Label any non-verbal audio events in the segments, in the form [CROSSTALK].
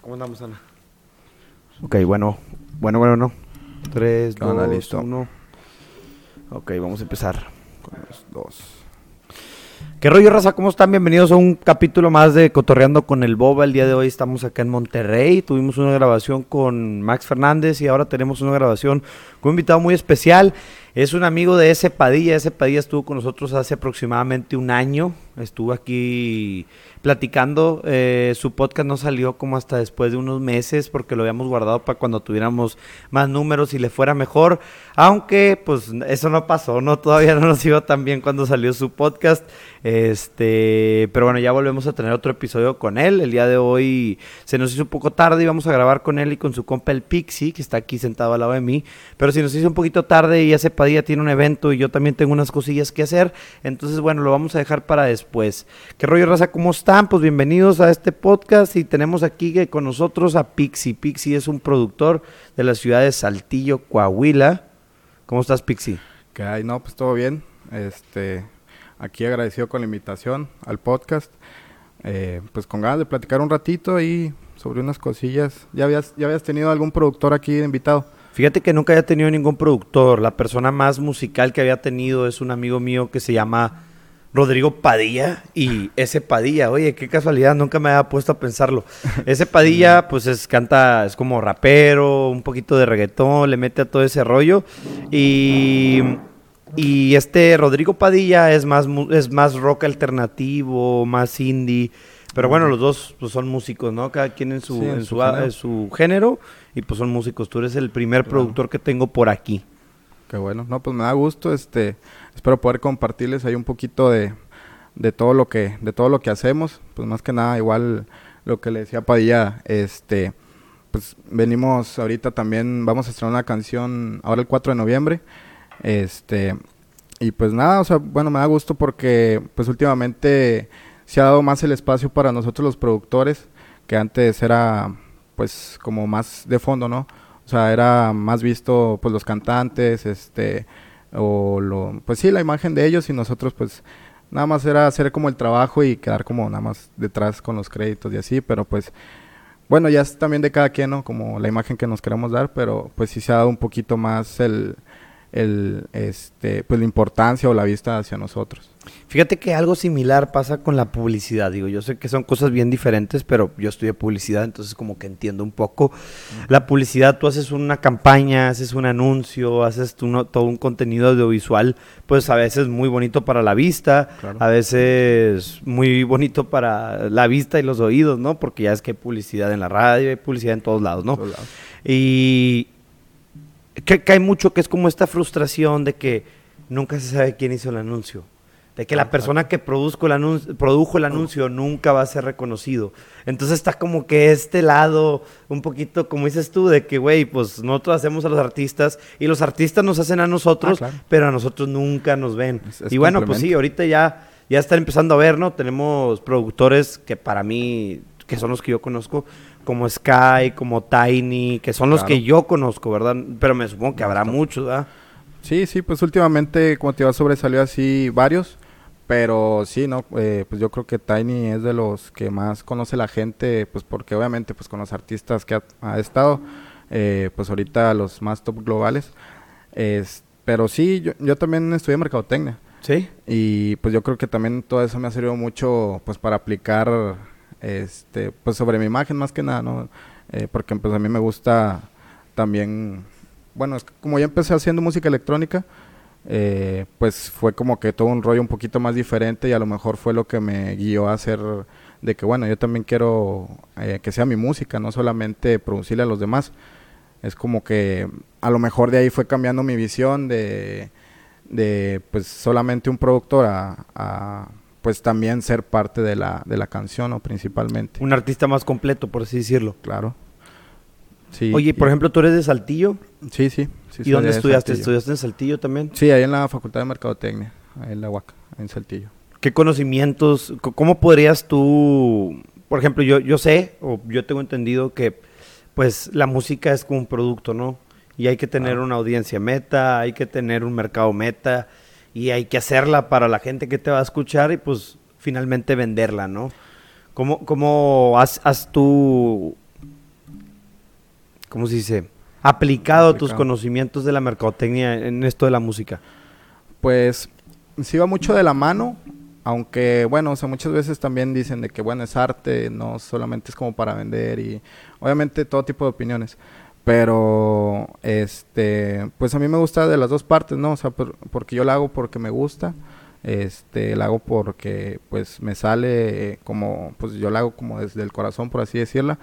¿Cómo andamos, Ana? Ok, bueno, bueno, bueno, no. Tres, ¿Qué onda? dos, Listo. uno. Ok, vamos a empezar con los dos. ¿Qué rollo, raza? ¿Cómo están? Bienvenidos a un capítulo más de Cotorreando con el Boba. El día de hoy estamos acá en Monterrey. Tuvimos una grabación con Max Fernández y ahora tenemos una grabación con un invitado muy especial. Es un amigo de ese Padilla. Ese Padilla estuvo con nosotros hace aproximadamente un año. Estuvo aquí platicando. Eh, su podcast no salió como hasta después de unos meses porque lo habíamos guardado para cuando tuviéramos más números y le fuera mejor. Aunque, pues, eso no pasó, ¿no? Todavía no nos iba tan bien cuando salió su podcast. Este, pero bueno, ya volvemos a tener otro episodio con él. El día de hoy se nos hizo un poco tarde y vamos a grabar con él y con su compa el Pixie, que está aquí sentado al lado de mí. Pero si nos hizo un poquito tarde y ese Padilla tiene un evento y yo también tengo unas cosillas que hacer. Entonces, bueno, lo vamos a dejar para después. ¿Qué rollo, raza? ¿Cómo están? Pues bienvenidos a este podcast y tenemos aquí con nosotros a Pixie. Pixie es un productor de la ciudad de Saltillo, Coahuila. ¿Cómo estás, Pixie? Que hay, no, pues todo bien. Este, aquí agradecido con la invitación al podcast. Eh, pues con ganas de platicar un ratito ahí sobre unas cosillas. ¿Ya habías, ya habías tenido algún productor aquí invitado? Fíjate que nunca había tenido ningún productor. La persona más musical que había tenido es un amigo mío que se llama Rodrigo Padilla y ese Padilla, oye, qué casualidad, nunca me había puesto a pensarlo. Ese Padilla, [LAUGHS] pues es, canta, es como rapero, un poquito de reggaetón, le mete a todo ese rollo. Y, y este Rodrigo Padilla es más, es más rock alternativo, más indie. Pero bueno, los dos pues, son músicos, ¿no? Cada quien en su, Sí, en su género. en su género y pues son músicos. Tú eres el primer Claro. productor que tengo por aquí. Qué bueno. No, pues me da gusto. Este, espero poder compartirles ahí un poquito de, de todo lo que, de todo lo que hacemos. Pues más que nada, igual lo que le decía Padilla, este, pues venimos ahorita también, vamos a estrenar una canción ahora el 4 de noviembre. Este, y pues nada, o sea, bueno, me da gusto porque pues últimamente se ha dado más el espacio para nosotros los productores, que antes era pues como más de fondo, ¿no? O sea, era más visto pues los cantantes, este, o lo, pues sí, la imagen de ellos y nosotros pues nada más era hacer como el trabajo y quedar como nada más detrás con los créditos y así, pero pues bueno, ya es también de cada quien, ¿no? Como la imagen que nos queremos dar, pero pues sí se ha dado un poquito más el, el, este, pues la importancia o la vista hacia nosotros. Fíjate que algo similar pasa con la publicidad. Digo, yo sé que son cosas bien diferentes, pero yo estudié publicidad, entonces como que entiendo un poco. La publicidad, tú haces una campaña, haces un anuncio, haces no- todo un contenido audiovisual, pues a veces muy bonito para la vista, Claro. a veces muy bonito para la vista y los oídos, ¿no? Porque ya es que hay publicidad en la radio, hay publicidad en todos lados, ¿no? Todos lados. Y que, hay mucho que es como esta frustración de que nunca se sabe quién hizo el anuncio. De que la persona que produzco el anuncio, produjo el anuncio nunca va a ser reconocido. Entonces está como que este lado, un poquito, como dices tú, de que, güey, pues nosotros hacemos a los artistas y los artistas nos hacen a nosotros, Ah, claro. pero a nosotros nunca nos ven. Es- es y bueno, pues sí, ahorita ya, ya están empezando a ver, ¿no? Tenemos productores que para mí, que son los que yo conozco, como Sky, como Tiny, que son los que yo conozco, ¿verdad? Pero me supongo que habrá muchos, ¿verdad? Sí, sí, pues últimamente, como te iba, sobresalió así varios, pero sí, ¿no? Eh, pues yo creo que Tiny es de los que más conoce la gente, pues porque obviamente, pues con los artistas que ha, ha estado, eh, pues ahorita los más top globales. Es, pero sí, yo, yo también estudié mercadotecnia Sí. y pues yo creo que también todo eso me ha servido mucho, pues para aplicar, este, pues sobre mi imagen más que nada, ¿no? Eh, porque pues a mí me gusta también, bueno, es como ya empecé haciendo música electrónica, eh, pues fue como que todo un rollo un poquito más diferente y a lo mejor fue lo que me guió a hacer de que bueno, yo también quiero eh, que sea mi música, no solamente producirle a los demás. Es como que a lo mejor de ahí fue cambiando mi visión de, de pues solamente un productor a, pues también ser parte de la, de la canción o principalmente. Un artista más completo, por así decirlo. Claro. Sí, Oye, por ejemplo, tú eres de Saltillo. Sí, sí. sí ¿Y dónde de estudiaste? Saltillo. ¿Estudiaste en Saltillo también? Sí, ahí en la Facultad de Mercadotecnia, ahí en la UAC, en Saltillo. ¿Qué conocimientos, co- cómo podrías tú, por ejemplo, yo, yo sé, o yo tengo entendido que pues la música es como un producto, ¿no? Y hay que tener una audiencia meta, hay que tener un mercado meta, y hay que hacerla para la gente que te va a escuchar y pues finalmente venderla, ¿no? ¿Cómo, cómo has, has tú, cómo se dice, aplicado, tus conocimientos de la mercadotecnia en esto de la música? Pues sí va mucho de la mano, aunque bueno, o sea, muchas veces también dicen de que bueno, es arte, no solamente es como para vender y obviamente todo tipo de opiniones. Pero, este, pues a mí me gusta de las dos partes, ¿no? O sea, porque yo la hago porque me gusta, este, la hago porque, pues, me sale como, pues yo la hago como desde el corazón, por así decirla.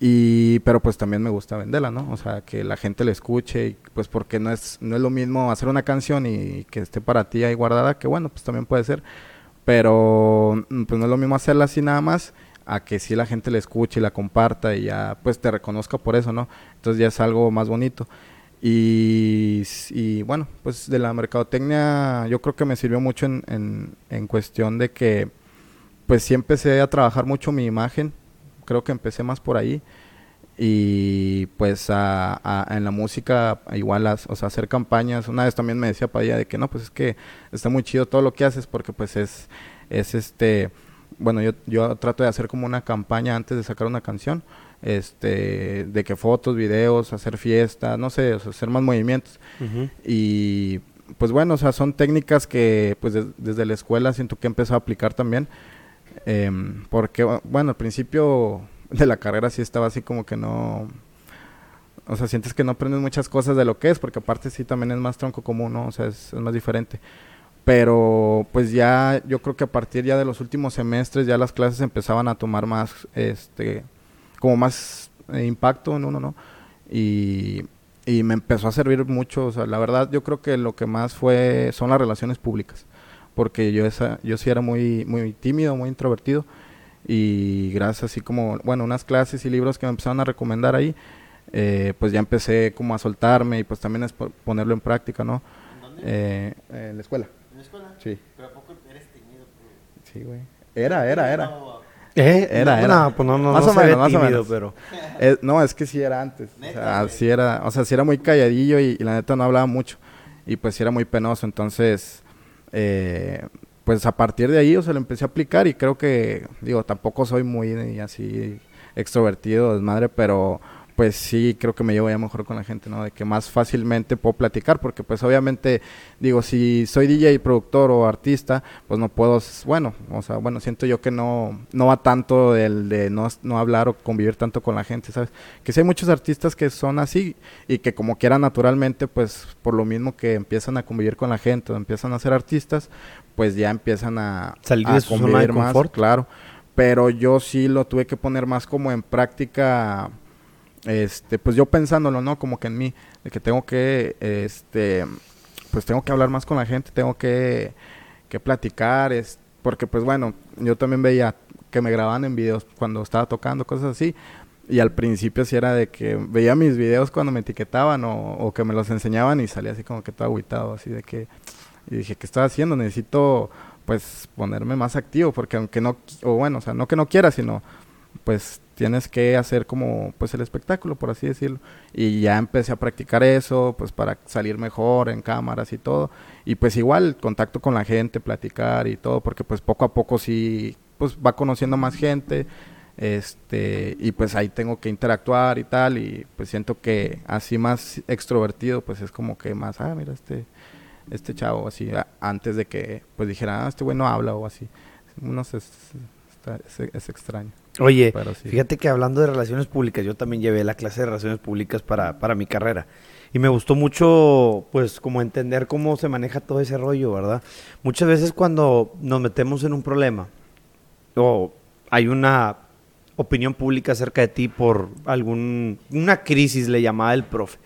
Y, pero pues también me gusta venderla, ¿no? O sea, que la gente la escuche y pues porque no es, no es lo mismo hacer una canción y que esté para ti ahí guardada, que bueno, pues también puede ser. Pero, pues no es lo mismo hacerla así nada más a que si la gente la escuche y la comparta y ya pues te reconozca por eso, ¿no? Entonces ya es algo más bonito. Y, y bueno, pues de la mercadotecnia yo creo que me sirvió mucho en, en, en, cuestión de que pues sí empecé a trabajar mucho mi imagen, creo que empecé más por ahí y pues a, en la música igual o sea, hacer campañas, una vez también me decía Padilla de que no, pues es que está muy chido todo lo que haces porque pues es, es este bueno, yo, yo trato de hacer como una campaña antes de sacar una canción, este, de que fotos, videos, hacer fiestas, no sé, hacer más movimientos. Y pues bueno, o sea, son técnicas que pues desde la escuela siento que he empezado a aplicar también. Em, porque, bueno, al principio de la carrera sí estaba así como que no... O sea, sientes que no aprendes muchas cosas de lo que es, porque aparte sí también es más tronco común, ¿no? O sea, es, es más diferente pero pues ya yo creo que a partir ya de los últimos semestres ya las clases empezaban a tomar más este como más eh, impacto en uno no. Y, y me empezó a servir mucho o sea la verdad yo creo que lo que más fue son las relaciones públicas porque yo esa yo sí era muy muy tímido muy introvertido y gracias así como bueno unas clases y libros que me empezaron a recomendar ahí eh, pues ya empecé como a soltarme y pues también es ponerlo en práctica no eh, en la escuela escuela? Sí. ¿Pero a poco eres tímido? Sí, güey. Era, era, era. ¿Eh? Era, era. No, pues no, no, más o menos, más o menos. Pero... [LAUGHS] no, es que sí era antes. o sea, sí era, o sea, sí era muy calladillo y, la neta no hablaba mucho. Y pues sí era muy penoso. Entonces, eh, pues a partir de ahí, o sea, lo empecé a aplicar y creo que, digo, tampoco soy muy así extrovertido, desmadre, pero pues sí creo que me llevo ya mejor con la gente, ¿no? De que más fácilmente puedo platicar, porque pues obviamente, digo, si soy DJ, productor o artista, pues no puedo, bueno, o sea, bueno, siento yo que no, no va tanto el de no, no hablar o convivir tanto con la gente, ¿sabes? Que sí hay muchos artistas que son así y que como quieran naturalmente, pues por lo mismo que empiezan a convivir con la gente o empiezan a ser artistas, pues ya empiezan a, Salir de su convivir más, claro. Pero yo sí lo tuve que poner más como en práctica este, pues yo pensándolo, ¿no? Como que en mí, de que tengo que, este, pues tengo que hablar más con la gente, tengo que, que platicar, es, porque pues bueno, yo también veía que me grababan en videos cuando estaba tocando, cosas así, y al principio sí era de que veía mis videos cuando me etiquetaban o, que me los enseñaban y salía así como que todo aguitado, así de que, y dije, ¿qué estoy haciendo? Necesito pues ponerme más activo, porque aunque no, o bueno, o sea, no que no quiera, sino pues tienes que hacer como pues el espectáculo, por así decirlo. Y ya empecé a practicar eso, pues para salir mejor en cámaras y todo. Y pues igual contacto con la gente, platicar y todo, porque pues poco a poco sí, pues va conociendo más gente. Este, y pues ahí tengo que interactuar y tal, y pues siento que así más extrovertido, pues es como que más, ah, mira, este, este chavo, así, antes de que pues dijera, ah, este güey no habla o así. Uno se, es extraño. Oye, fíjate que hablando de relaciones públicas, yo también llevé la clase de relaciones públicas para, para mi carrera. Y me gustó mucho, pues, como entender cómo se maneja todo ese rollo, ¿verdad? Muchas veces cuando nos metemos en un problema o hay una opinión pública acerca de ti por algún, una crisis, le llamaba el profe.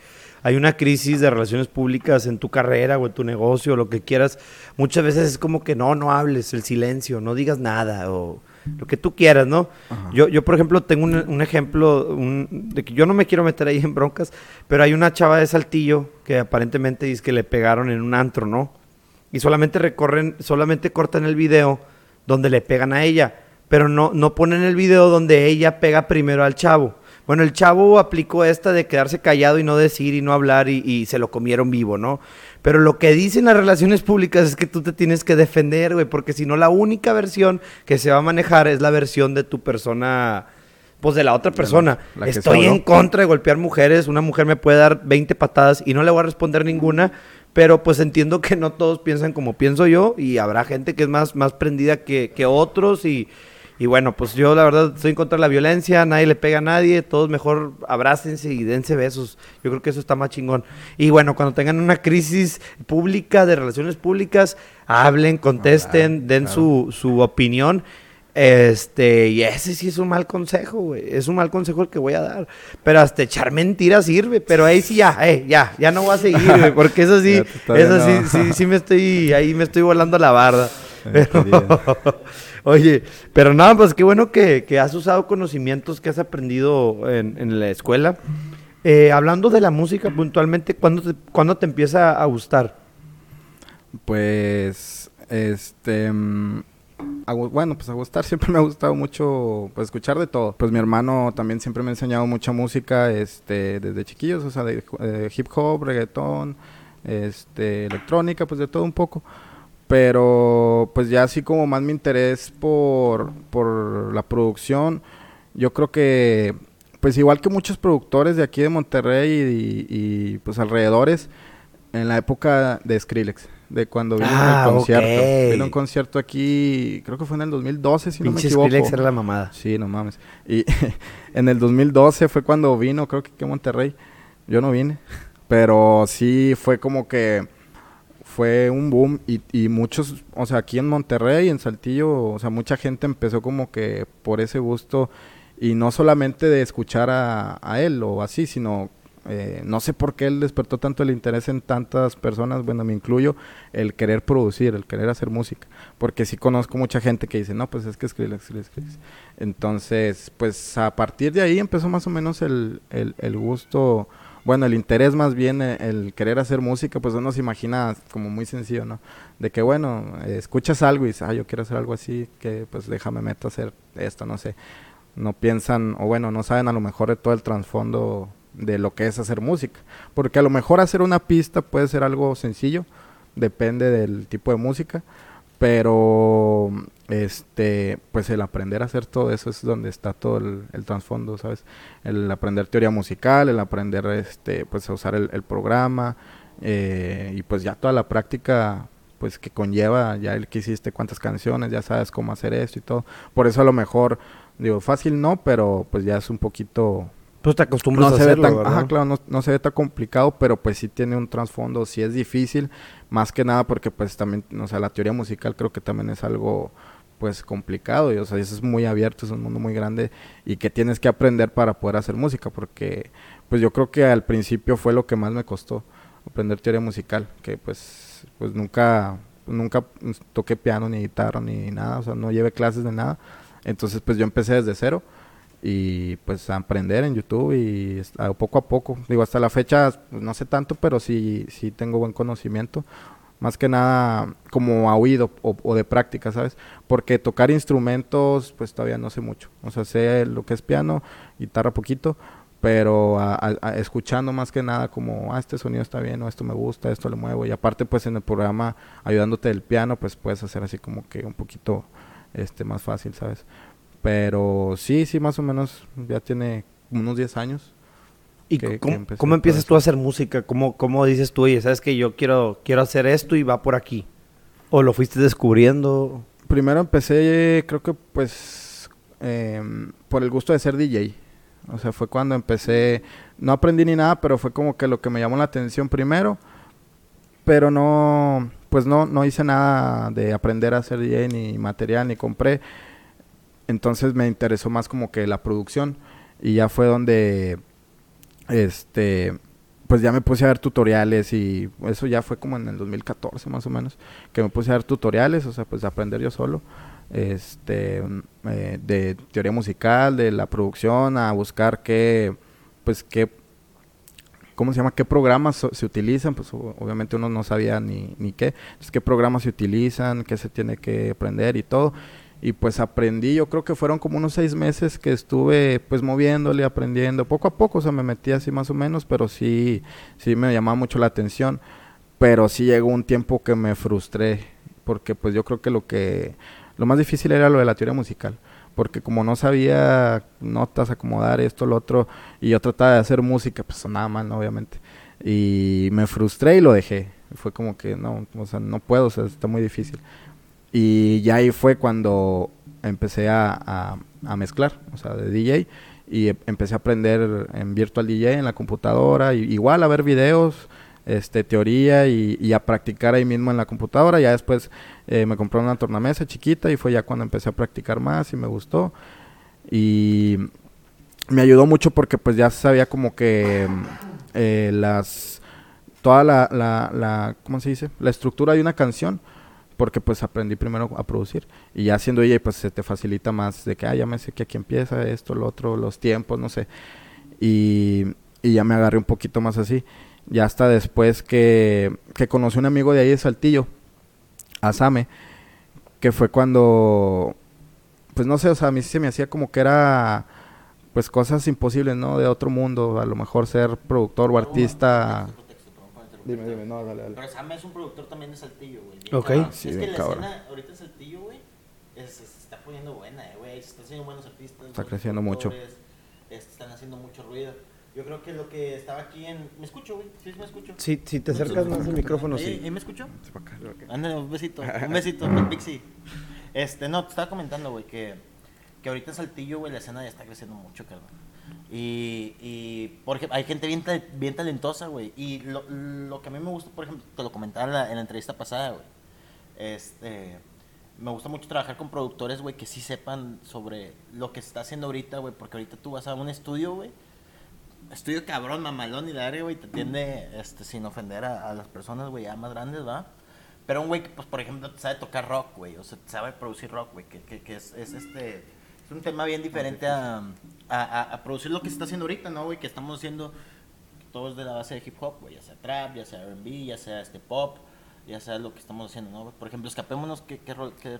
Hay una crisis de relaciones públicas en tu carrera o en tu negocio, o lo que quieras. Muchas veces es como que no, no hables, el silencio, no digas nada o lo que tú quieras, ¿no? Yo, yo, por ejemplo, tengo un, ejemplo de que yo no me quiero meter ahí en broncas, pero hay una chava de Saltillo que aparentemente dice que le pegaron en un antro, ¿no? Y solamente recorren, solamente cortan el video donde le pegan a ella, pero no, no ponen el video donde ella pega primero al chavo. Bueno, el chavo aplicó esta de quedarse callado y no decir y no hablar y, y se lo comieron vivo, ¿no? Pero lo que dicen las relaciones públicas es que tú te tienes que defender, güey, porque si no la única versión que se va a manejar es la versión de tu persona, pues de la otra persona. la Estoy solo. en contra de golpear mujeres, una mujer me puede dar 20 patadas y no le voy a responder ninguna, pero pues entiendo que no todos piensan como pienso yo y habrá gente que es más, más prendida que, que otros y, y bueno, pues yo la verdad estoy en contra de la violencia, nadie le pega a nadie, todos mejor abrácense y dense besos. Yo creo que eso está más chingón. Y bueno, cuando tengan una crisis pública de relaciones públicas, hablen, contesten, den claro. su, su opinión. Este, y ese sí es un mal consejo, güey. Es un mal consejo el que voy a dar. Pero hasta echar mentiras sirve. Pero ahí sí ya, eh, ya, ya no voy a seguir, güey. [LAUGHS] Porque eso sí, eso sí, viendo. sí, sí me estoy, ahí me estoy volando la barda. [LAUGHS] Pero-. Oye, pero nada, pues qué bueno que, que has usado conocimientos que has aprendido en, en la escuela. Eh, hablando de la música puntualmente, ¿cuándo te, ¿cuándo te empieza a gustar? Pues, este, mm, bueno, pues a gustar [LAUGHS] siempre me ha gustado mucho, pues escuchar de todo. Pues mi hermano también siempre me ha enseñado mucha música, este, desde chiquillos, o sea, de, eh, hip hop, reggaetón, este, electrónica, pues de todo un poco. Pero, pues ya así como más mi interés por, por la producción, yo creo que, pues igual que muchos productores de aquí de Monterrey y, y, pues alrededores, en la época de Skrillex, de cuando vino Ah, el concierto. ok. Vino un concierto aquí, creo que fue en el 2012, si no me equivoco. Skrillex era la mamada. Sí, no mames. Y [LAUGHS] en el 2012 fue cuando vino, creo que aquí a Monterrey. Yo no vine, pero sí fue como que fue un boom y, y muchos, o sea, aquí en Monterrey, en Saltillo, o sea, mucha gente empezó como que por ese gusto y no solamente de escuchar a, a él o así, sino eh, no sé por qué él despertó tanto el interés en tantas personas, bueno, me incluyo, el querer producir, el querer hacer música, porque sí conozco mucha gente que dice, no, pues es que Skrillex, Skrillex, Skrillex". Entonces, pues a partir de ahí empezó más o menos el, el, el gusto, bueno, el interés más bien, eh, el querer hacer música, pues uno se imagina como muy sencillo, ¿no? De que, bueno, escuchas algo y dices, ah, yo quiero hacer algo así, que pues déjame meto a hacer esto, no sé. No piensan, o bueno, no saben a lo mejor de todo el trasfondo de lo que es hacer música. Porque a lo mejor hacer una pista puede ser algo sencillo, depende del tipo de música, pero este pues el aprender a hacer todo eso es donde está todo el, el trasfondo sabes el aprender teoría musical el aprender este pues a usar el, el programa eh, y pues ya toda la práctica pues que conlleva ya el que hiciste cuántas canciones ya sabes cómo hacer esto y todo por eso a lo mejor digo fácil no pero pues ya es un poquito Pues te acostumbras no a se ve hacerlo, tan, ¿verdad? ajá, claro, no, no se ve tan complicado, pero pues sí tiene un trasfondo, sí es difícil, más que nada porque pues también, o sea, la teoría musical creo que también es algo pues complicado y o sea, eso es muy abierto, es un mundo muy grande y que tienes que aprender para poder hacer música, porque pues yo creo que al principio fue lo que más me costó, aprender teoría musical, que pues pues nunca nunca toqué piano ni guitarra ni nada, o sea, no llevé clases de nada. Entonces, pues yo empecé desde cero y pues a aprender en YouTube y poco a poco. Digo, hasta la fecha pues, no sé tanto, pero sí, sí tengo buen conocimiento. Más que nada como a oído o, de práctica, ¿sabes? Porque tocar instrumentos pues todavía no sé mucho. O sea, sé lo que es piano, guitarra poquito, pero a- escuchando más que nada como, ah, este sonido está bien o esto me gusta, esto le muevo. Y aparte pues en el programa ayudándote del piano pues puedes hacer así como que un poquito este más fácil, ¿sabes? Pero sí, sí, más o menos ya tiene unos 10 años. ¿Y que- que cómo, empecé cómo empiezas tú a hacer música? ¿Cómo, cómo dices tú, oye, sabes que yo quiero, quiero hacer esto y va por aquí? ¿O lo fuiste descubriendo? Primero empecé, creo que pues, em, por el gusto de ser DJ. O sea, fue cuando empecé, no aprendí ni nada, pero fue como que lo que me llamó la atención primero. Pero no, pues no, no hice nada de aprender a ser DJ, ni material, ni compré. Entonces me interesó más como que la producción. Y ya fue donde, este, pues ya me puse a ver tutoriales y eso ya fue como en el 2014 más o menos, que me puse a ver tutoriales, o sea, pues aprender yo solo, este, eh, de teoría musical, de la producción, a buscar qué, pues qué, ¿cómo se llama? ¿Qué programas se utilizan? Pues obviamente uno no sabía ni, ni qué, entonces qué programas se utilizan, qué se tiene que aprender y todo. Y pues aprendí, yo creo que fueron como unos seis meses que estuve pues moviéndole, aprendiendo, poco a poco, o sea, me metí así más o menos, pero sí, sí me llamaba mucho la atención. pero sí llegó un tiempo que me frustré, porque pues yo creo que lo que, lo más difícil era lo de la teoría musical, porque como no sabía notas, acomodar esto, lo otro, y yo trataba de hacer música, pues sonaba mal, obviamente. Y me frustré y lo dejé. Fue como que no, o sea, no puedo, o sea, está muy difícil. Y ya ahí fue cuando empecé a, a, mezclar, o sea, de DJ. Y e, empecé a aprender en Virtual DJ en la computadora, y, igual a ver videos, este, teoría y, a practicar ahí mismo en la computadora. Ya después eh, me compré una tornamesa chiquita y fue ya cuando empecé a practicar más y me gustó. Y me ayudó mucho porque pues ya sabía como que eh, las toda la, la, la, ¿cómo se dice? La estructura de una canción, porque pues aprendí primero a producir. Y ya siendo ella, pues se te facilita más de que, ah, ya me sé que aquí empieza esto, lo otro, los tiempos, no sé. Y, y ya me agarré un poquito más así. Ya hasta después que, que conocí un amigo de ahí de Saltillo, Asame, que fue cuando, pues no sé, o sea, a mí se me hacía como que era pues cosas imposibles, ¿no? De otro mundo, a lo mejor ser productor o artista. Dime, dime, no, dale, dale. Pero Sam es un productor también de Saltillo, güey. Ok. Sí, es que la escena ahorita en Saltillo, güey, se está poniendo buena, eh, güey. Se están haciendo buenos artistas. Está creciendo mucho. están haciendo mucho ruido. Yo creo que lo que estaba aquí en... ¿Me escucho, güey? ¿Sí me escucho? Sí, si te acercas más al micrófono, sí. ¿Y me escucho? Ándale, un besito, [LAUGHS] un besito, Pixie. Este, no, te estaba comentando, güey, que, que ahorita en Saltillo, güey, la escena ya está creciendo mucho, cabrón. Y, y porque hay gente bien, bien talentosa, güey. Y lo, lo, que a mí me gusta, por ejemplo, te lo comentaba en la, en la entrevista pasada, güey. Este, me gusta mucho trabajar con productores, güey, que sí sepan sobre lo que se está haciendo ahorita, güey. Porque ahorita tú vas a un estudio, güey. Estudio cabrón, mamalón y la área, güey, te atiende este, sin ofender a, las personas, güey, ya más grandes, ¿va? Pero un güey que, pues, por ejemplo, sabe tocar rock, güey. O sea, sabe producir rock, güey. Que, que, es, es este es un tema bien diferente a, a, producir lo que se está haciendo ahorita, ¿no, güey? Que estamos haciendo todos de la base de hip hop, güey, ya sea trap, ya sea R&B, ya sea este pop, ya sea lo que estamos haciendo, ¿no? Por ejemplo, escapémonos, ¿qué, qué, rol, qué,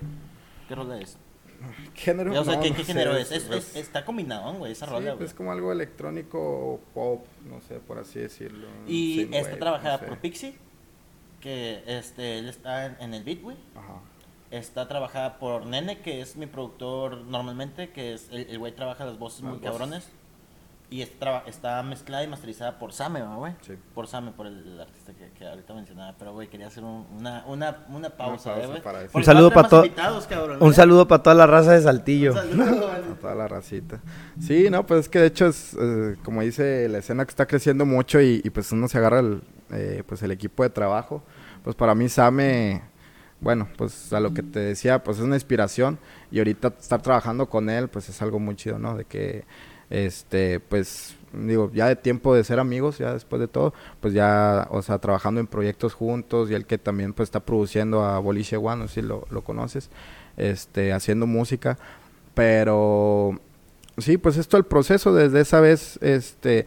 qué rol es? [LAUGHS] Género, o sea, ¿qué, qué género es? Es, Está combinado, güey, esa rola, pues, güey. es como algo electrónico o pop, no sé, por así decirlo. Y está trabajada por Pixie, que este, él está en, en el beat, güey. Ajá está trabajada por Nene, que es mi productor normalmente, que es el güey trabaja las voces muy cabrones. Y está, está mezclada y masterizada por Same, güey. Sí. Por Same, por el, artista que, que, ahorita mencionaba. Pero, güey, quería hacer una, una, una pausa, güey. Un saludo para todos. Un ¿eh? saludo para toda la raza de Saltillo. Un [LAUGHS] toda la racita. Sí, no, pues es que de hecho es, eh, como dice, la escena que está creciendo mucho y, y pues uno se agarra el, eh, pues el equipo de trabajo. Pues para mí Same bueno, pues a lo que te decía, pues es una inspiración y ahorita estar trabajando con él, pues es algo muy chido, ¿no? De que, este, pues, digo, ya de tiempo de ser amigos, ya después de todo, pues ya, o sea, trabajando en proyectos juntos y él que también, pues, está produciendo a Boliche One, si lo, lo conoces, este, haciendo música, pero, sí, pues esto el proceso desde esa vez, este,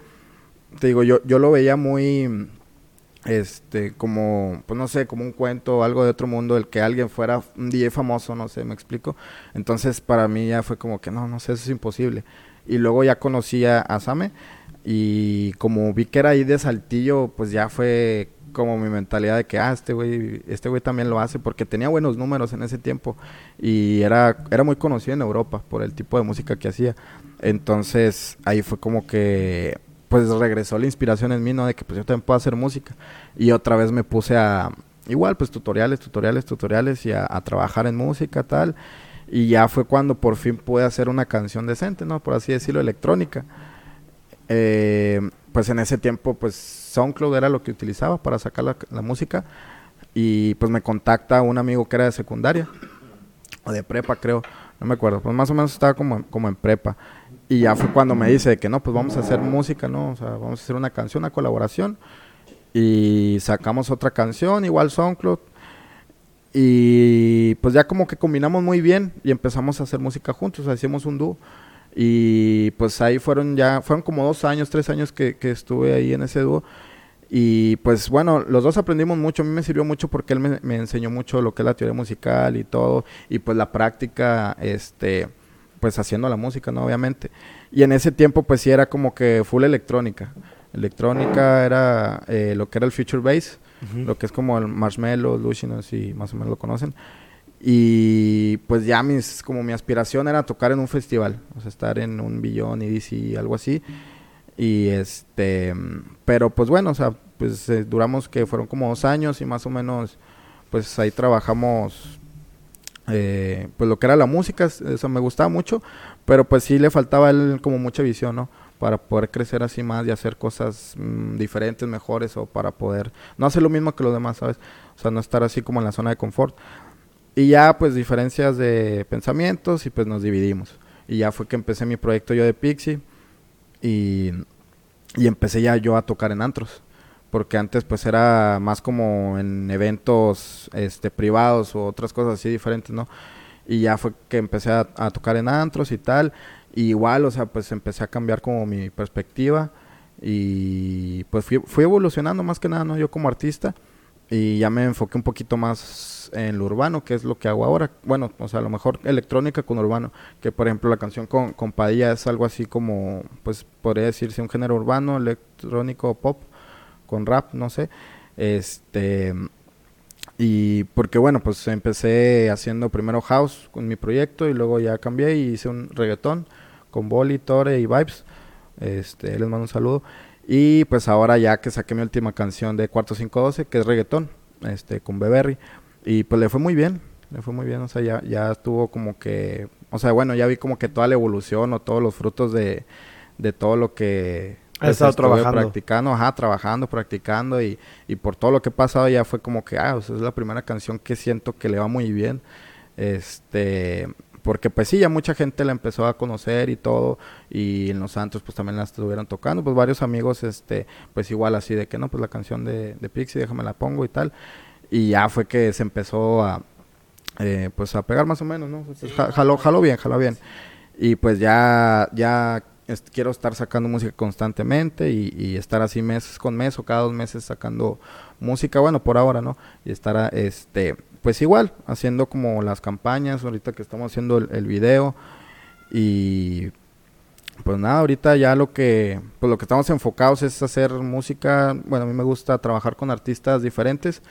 te digo, yo, yo lo veía muy este, como, pues no sé, como un cuento o algo de otro mundo, el que alguien fuera un DJ famoso, no sé, me explico. Entonces para mí ya fue como que no, no sé, eso es imposible. Y luego ya conocí a, Same y como vi que era ahí de Saltillo, pues ya fue como mi mentalidad de que, ah, este güey, este güey también lo hace, porque tenía buenos números en ese tiempo y era, era muy conocido en Europa por el tipo de música que hacía. Entonces ahí fue como que pues regresó la inspiración en mí, ¿no? De que pues yo también puedo hacer música. Y otra vez me puse a, igual, pues tutoriales, tutoriales, tutoriales y a, trabajar en música, tal. Y ya fue cuando por fin pude hacer una canción decente, ¿no? Por así decirlo, electrónica. Eh, pues en ese tiempo, pues SoundCloud era lo que utilizaba para sacar la, música. Y pues me contacta un amigo que era de secundaria, o de prepa, creo, no me acuerdo. Pues más o menos estaba como, como en prepa. Y ya fue cuando me dice que no, pues vamos a hacer música, ¿no? O sea, vamos a hacer una canción, una colaboración. Y sacamos otra canción, igual SoundCloud. Y pues ya como que combinamos muy bien y empezamos a hacer música juntos, o sea, hicimos un dúo. Y pues ahí fueron ya, fueron como dos años, tres años que, estuve ahí en ese dúo. Y pues bueno, los dos aprendimos mucho, a mí me sirvió mucho porque él me, me enseñó mucho lo que es la teoría musical y todo. Y pues la práctica, este pues haciendo la música, ¿no? Obviamente. Y en ese tiempo pues sí era como que full electrónica. Electrónica era eh, lo que era el Future Bass, lo que es como el Marshmallow, Lucy, no sé si más o menos lo conocen. Y pues ya mis, como mi aspiración era tocar en un festival, o sea, estar en un billón y DC, algo así. Y este, pero pues bueno, o sea, pues eh, duramos que fueron como dos años y más o menos, pues ahí trabajamos, eh, pues lo que era la música, eso me gustaba mucho, pero pues sí le faltaba él como mucha visión, ¿no? Para poder crecer así más y hacer cosas mm, diferentes, mejores o para poder no hacer lo mismo que los demás, ¿sabes? O sea, no estar así como en la zona de confort. Y ya pues diferencias de pensamientos y pues nos dividimos. Y ya fue que empecé mi proyecto yo de Pixie y, y empecé ya yo a tocar en antros. Porque antes pues era más como en eventos este, privados o otras cosas así diferentes, ¿no? Y ya fue que empecé a, tocar en antros y tal. igual, o sea, pues empecé a cambiar como mi perspectiva. Y pues fui, fui evolucionando más que nada, ¿no? Yo como artista. Y ya me enfoqué un poquito más en lo urbano, que es lo que hago ahora. Bueno, o sea, a lo mejor electrónica con urbano, que por ejemplo la canción con, con Padilla es algo así como, pues podría decirse un género urbano, electrónico, pop, con rap, no sé. Este, y porque bueno, pues empecé haciendo primero house con mi proyecto y luego ya cambié y hice un reggaetón con Boli, Tore y Vibes. Este, les mando un saludo. Y pues ahora ya que saqué mi última canción de Cuarto 512, que es reggaetón, este, con Beberry. Y pues le fue muy bien, le fue muy bien, o sea, ya, ya estuvo como que, o sea, bueno, ya vi como que toda la evolución o todos los frutos de, de todo lo que He estado trabajando. practicando, ajá, trabajando, practicando y, y por todo lo que he pasado ya fue como que, ah, o sea, es la primera canción que siento que le va muy bien. Este, porque pues sí, ya mucha gente la empezó a conocer y todo, y en los Santos pues también la estuvieron tocando, pues varios amigos, este, pues igual así de que no, pues la canción de, de Pixie, déjame la pongo y tal, y ya fue que se empezó a, eh, pues a pegar más o menos, ¿no? Pues, jaló, jaló bien, jaló bien. Y pues ya, ya quiero estar sacando música constantemente y, estar así mes con mes o cada dos meses sacando música, bueno, por ahora, ¿no? Y estar, este, pues igual, haciendo como las campañas, ahorita que estamos haciendo el, video y pues nada, ahorita ya lo que, pues lo que estamos enfocados es hacer música, bueno, a mí me gusta trabajar con artistas diferentes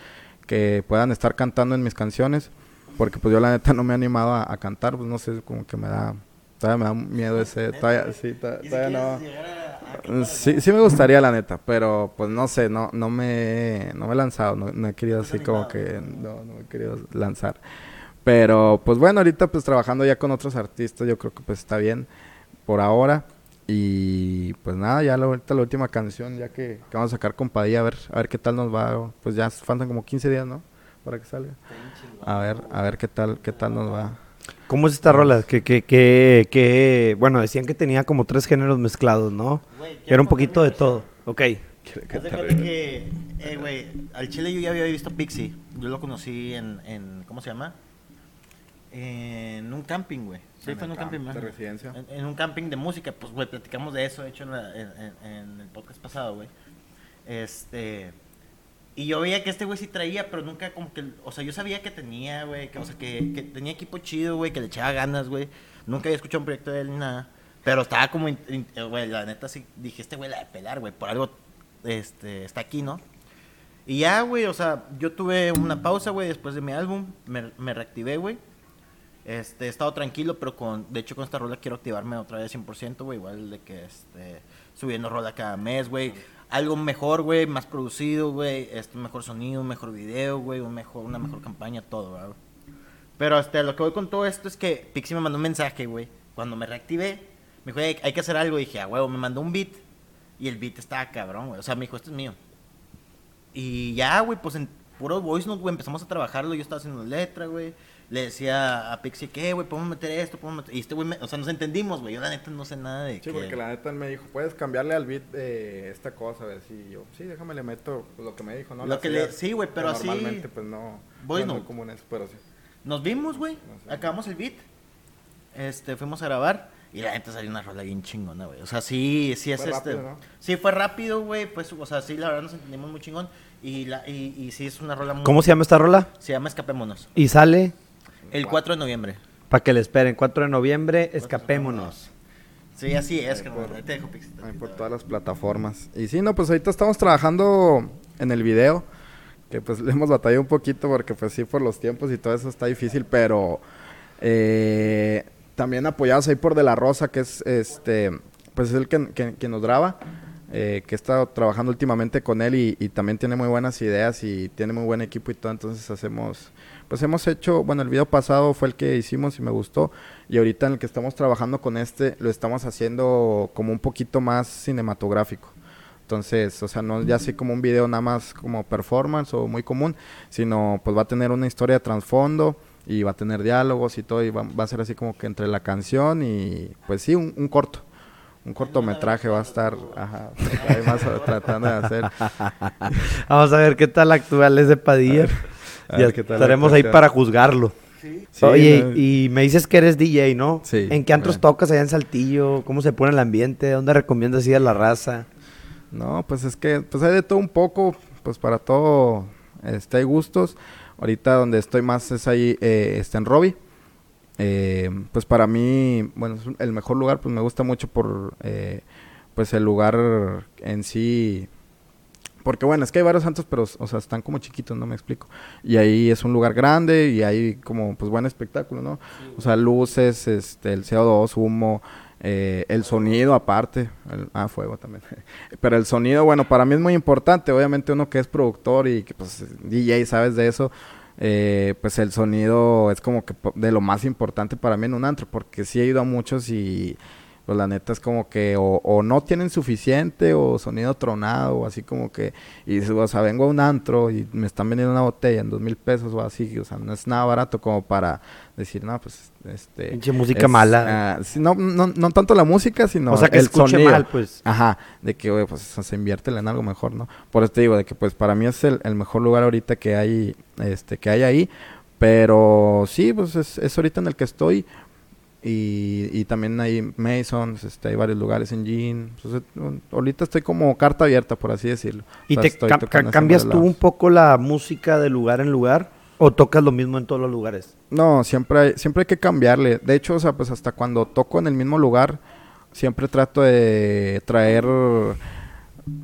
que puedan estar cantando en mis canciones, porque pues yo la neta no me he animado a, cantar, pues no sé, como que me da, todavía me da miedo ese, todavía, sí, todavía no. Sí, sí me gustaría la neta, pero pues no sé, no, no me, no me he lanzado, no, he querido así como que, no, no he querido lanzar. Pero pues bueno, ahorita pues trabajando ya con otros artistas, yo creo que pues está bien por ahora. Y pues nada, ya la, ahorita la última canción, ya que, vamos a sacar con Padilla, a ver, a ver qué tal nos va. Pues ya faltan como 15 días, ¿no? Para que salga. A ver, a ver qué tal, qué tal nos va. ¿Cómo es esta rola? Que, que, que, que, bueno, decían que tenía como tres géneros mezclados, ¿no? Era un poquito de todo. Ok. que, eh, güey, al chile yo ya había visto Pixie. Yo lo conocí en, en ¿cómo se llama? En un camping, güey. Sí, fue en un camping. ¿De residencia? En, un camping de música, pues, güey, platicamos de eso, de hecho, en, el podcast pasado, güey. Este... Y yo veía que este güey sí traía, pero nunca como que... O sea, yo sabía que tenía, güey, que, o sea, que, que tenía equipo chido, güey, que le echaba ganas, güey. Nunca había escuchado un proyecto de él ni nada. Pero estaba como, güey, la neta sí dije, este güey la de pelar, güey, por algo este, está aquí, ¿no? Y ya, güey, o sea, yo tuve una pausa, güey, después de mi álbum, me, me reactivé, güey. Este, he estado tranquilo, pero con, de hecho con esta rola quiero activarme otra vez 100%, güey, igual de que este, subiendo rola cada mes, güey. Algo mejor, güey, más producido, güey, este, mejor sonido, un mejor video, güey, un mejor, una mejor campaña, todo, güey. Pero este, lo que voy con todo esto es que Pixie me mandó un mensaje, güey, cuando me reactivé, me dijo, hay, hay que hacer algo, y dije, a huevo, me mandó un beat, y el beat estaba cabrón, güey, o sea, me dijo, esto es mío. Y ya, güey, pues en puro voice note, güey, empezamos a trabajarlo, yo estaba haciendo letra, güey le decía a Pixie que, güey, podemos meter esto, podemos meter... Y este güey, o sea, nos entendimos, güey. Yo la neta no sé nada de Sí, porque la neta me dijo, puedes cambiarle al beat de esta cosa, a ver si yo, sí, déjame le meto lo que me dijo, ¿no? Lo que le... Sí, güey, pero así... Normalmente, pues no, no es común eso, pero sí. Nos vimos, güey, acabamos el beat, este, fuimos a grabar... Y la neta salió una rola bien chingona, güey. O sea, sí, sí es fue este. Rápido, ¿no? Sí, fue rápido, güey. Pues, o sea, sí, la verdad nos entendimos muy chingón. Y, la, y, y sí es una rola muy. ¿Cómo se llama esta rola? Se llama Escapémonos. ¿Y sale? El 4 de noviembre. Para que le esperen, 4 de noviembre, escapémonos. Sí, así es, que te dejo por todas las plataformas. Y sí, no, pues ahorita estamos trabajando en el video, que pues le hemos batallado un poquito porque pues sí por los tiempos y todo eso está difícil, pero eh, también apoyados ahí por De La Rosa, que es este, pues es el que, que, nos graba, eh, que he estado trabajando últimamente con él y, y, también tiene muy buenas ideas y tiene muy buen equipo y todo, entonces hacemos, pues hemos hecho, bueno, el video pasado fue el que hicimos y me gustó, y ahorita en el que estamos trabajando con este, lo estamos haciendo como un poquito más cinematográfico. Entonces, o sea, no ya así como un video nada más como performance o muy común, sino pues va a tener una historia de trasfondo y va a tener diálogos y todo, y va, a ser así como que entre la canción y pues sí, un, corto. Un cortometraje va a estar, ajá, además tratando de hacer. [LAUGHS] Vamos a ver qué tal actual es de Padilla. Ya estaremos ahí para juzgarlo. Sí. Oye, y me dices que eres DJ, ¿no? Sí. ¿En qué antros tocas allá en Saltillo? ¿Cómo se pone el ambiente? ¿Dónde recomiendas ir a la raza? No, pues es que pues hay de todo un poco, pues para todo este, hay gustos. Ahorita donde estoy más es ahí, eh, está en Robbie. Eh, pues para mí, bueno, es el mejor lugar, pues me gusta mucho por, eh, pues el lugar en sí. Porque bueno, es que hay varios santos, pero, o sea, están como chiquitos, no me explico. Y ahí es un lugar grande y hay como, pues, buen espectáculo, ¿no? O sea, luces, este, el CO2, humo, eh, el sonido aparte, ah, fuego también. [LAUGHS] Pero el sonido, bueno, para mí es muy importante. Obviamente uno que es productor y que pues DJ, sabes de eso, eh, pues el sonido es como que de lo más importante para mí en un antro, porque sí he ido a muchos y pues la neta es como que o, no tienen suficiente o sonido tronado o así como que y o sea vengo a un antro y me están vendiendo una botella en dos mil pesos o así o sea no es nada barato como para decir no pues este Pinche música mala uh, no, no, no tanto la música sino o sea que el sonido. mal pues. Ajá de que oye, pues se invierte en algo mejor no por eso te digo de que pues para mí es el, el mejor lugar ahorita que hay este que hay ahí pero sí pues es, es ahorita en el que estoy y, y también hay Masons, este, hay varios lugares en Jean. Ahorita estoy como carta abierta, por así decirlo. ¿Y te cambias tú un poco la música de lugar en lugar? ¿O tocas lo mismo en todos los lugares? No, siempre hay, siempre hay que cambiarle. De hecho, o sea, pues hasta cuando toco en el mismo lugar, siempre trato de traer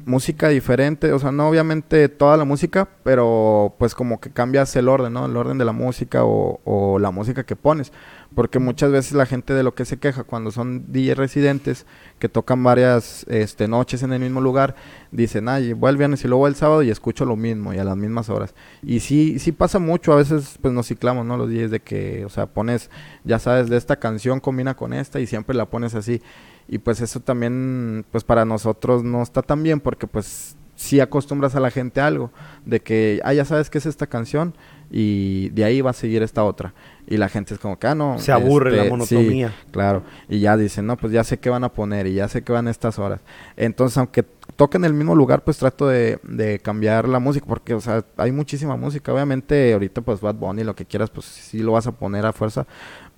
música diferente, o sea, no obviamente toda la música, pero pues como que cambias el orden, ¿no? El orden de la música o, o la música que pones. Porque muchas veces la gente de lo que se queja cuando son DJ residentes que tocan varias este, noches en el mismo lugar, dicen, ay, voy el viernes y luego el sábado y escucho lo mismo y a las mismas horas. Y sí, sí pasa mucho, a veces pues nos ciclamos, ¿no? Los días de que, o sea, pones, ya sabes, de esta canción combina con esta y siempre la pones así. Y pues eso también, pues para nosotros no está tan bien porque pues si acostumbras a la gente a algo, de que, ah, ya sabes qué es esta canción y de ahí va a seguir esta otra. Y la gente es como que, ah, no. Se aburre la este, monotonía. claro. Y ya dicen, no, pues ya sé qué van a poner y ya sé qué van estas horas. Entonces, aunque toquen el mismo lugar, pues trato de, de cambiar la música, porque, o sea, hay muchísima música. Obviamente, ahorita, pues Bad Bunny, lo que quieras, pues sí lo vas a poner a fuerza.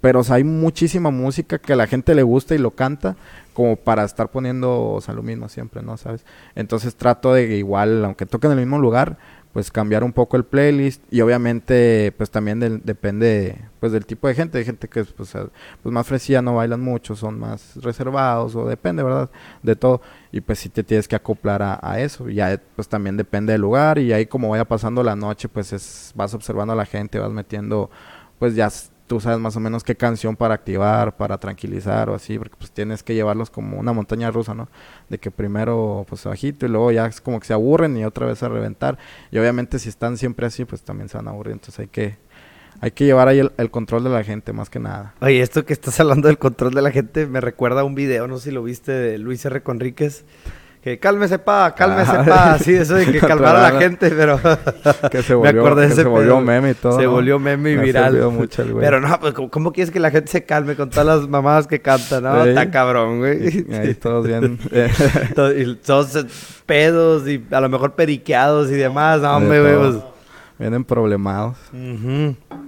Pero, o sea, hay muchísima música que a la gente le gusta y lo canta, como para estar poniendo, o sea, lo mismo siempre, ¿no? ¿Sabes? Entonces trato de igual, aunque toquen en el mismo lugar, pues cambiar un poco el playlist y obviamente pues también depende pues del tipo de gente, hay gente que pues, pues más fresilla no bailan mucho, son más reservados o depende, ¿verdad? De todo. Y pues si te tienes que acoplar a, a, eso, ya pues también depende del lugar. Y ahí como vaya pasando la noche pues es, vas observando a la gente, vas metiendo pues ya tú sabes más o menos qué canción para activar, para tranquilizar o así, porque pues tienes que llevarlos como una montaña rusa, ¿no? De que primero pues bajito y luego ya es como que se aburren y otra vez a reventar. Y obviamente si están siempre así, pues también se van a aburrir, entonces hay que hay que llevar ahí el, control de la gente más que nada. Oye, esto que estás hablando del control de la gente me recuerda a un video, no sé si lo viste, de Luis R. Conríquez que cálmese pa, cálmese ah, pa, [LAUGHS] así eso de que calmar a la gente, pero [LAUGHS] que se volvió, que se volvió meme y todo. Se volvió meme y viral. Mucho pero no, pues ¿cómo, quieres que la gente se calme con todas las mamadas que cantan? No, está cabrón, güey. Y ahí [LAUGHS] todos bien. y todos pedos y a lo mejor periqueados y demás, no, hombre, güey. Pues. Vienen problemados.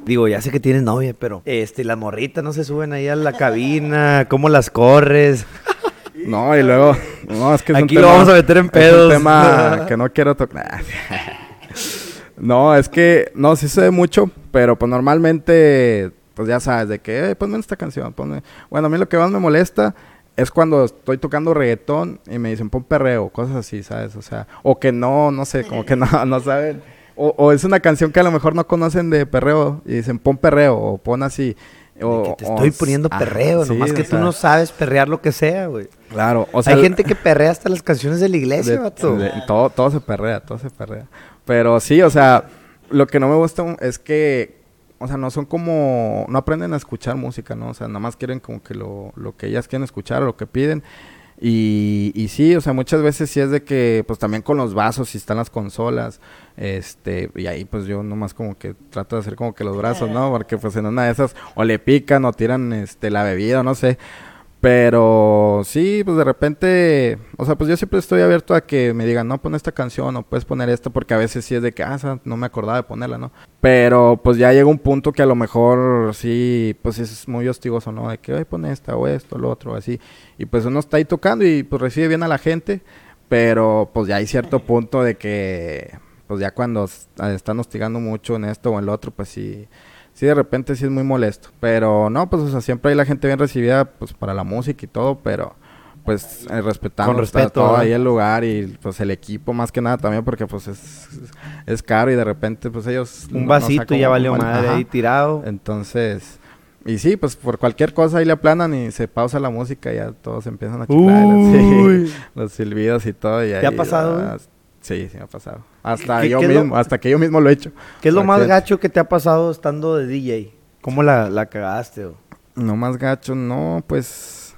Digo, ya sé que tienes novia, pero este, las morritas no se suben ahí a la cabina, ¿cómo las corres? No, y luego, no, es que es Aquí lo vamos a meter en pedos. Es un tema [LAUGHS] que no quiero tocar. no, es que, no, sí se ve mucho, pero pues normalmente, pues ya sabes, de que, eh, ponme esta canción, ponme. Bueno, a mí lo que más me molesta es cuando estoy tocando reggaetón y me dicen pon perreo, cosas así, ¿sabes? O sea, o que no, no sé, como que no, no saben o, es una canción que a lo mejor no conocen de perreo y dicen pon perreo o pon así. O, que te estoy poniendo ah, perreo, nomás que tú no sabes perrear lo que sea, güey. Claro, o sea. Hay gente que [LAUGHS] perrea hasta las canciones de la iglesia, vato. todo, todo se perrea, todo se perrea. Pero sí, o sea, lo que no me gusta es que, o sea, no son como, no aprenden a escuchar música, ¿no? O sea, nada más quieren como que lo, lo que ellas quieren escuchar o lo que piden. Y, y sí, o sea, muchas veces sí es de que, pues también con los vasos, si están las consolas, este, y ahí pues yo nomás como que trato de hacer como que los brazos, ¿no? [LAUGHS] Porque pues en una de esas o le pican o tiran, este, la bebida, no sé. Pero sí, pues de repente, o sea, pues yo siempre estoy abierto a que me digan, no, pon esta canción o puedes poner esta, porque a veces sí es de que, ah, no me acordaba de ponerla, ¿no? Pero pues ya llega un punto que a lo mejor sí, pues es muy hostigoso, ¿no? De que, ay, pon esta o esto, lo otro, así. Y pues uno está ahí tocando y pues recibe bien a la gente, pero pues ya hay cierto punto de que, pues ya cuando están hostigando mucho en esto o en lo otro, pues sí sí de repente sí es muy molesto. Pero no, pues o sea, siempre hay la gente bien recibida pues para la música y todo, pero pues eh, respetando Con respeto, todo ahí el lugar y pues el equipo más que nada también porque pues es, es caro y de repente pues ellos... Un vasito y ya valió madre ahí tirado. Entonces... Y sí, pues por cualquier cosa ahí le aplanan y se pausa la música y ya todos empiezan a chiflar. [LAUGHS] los silbidos y todo. Y ¿Te ha pasado? Sí, sí me ha pasado. Hasta yo mismo, hasta que yo mismo lo he hecho. ¿Qué es lo más gacho que te ha pasado estando de DJ? ¿Cómo la, la cagaste? No más gacho, no, pues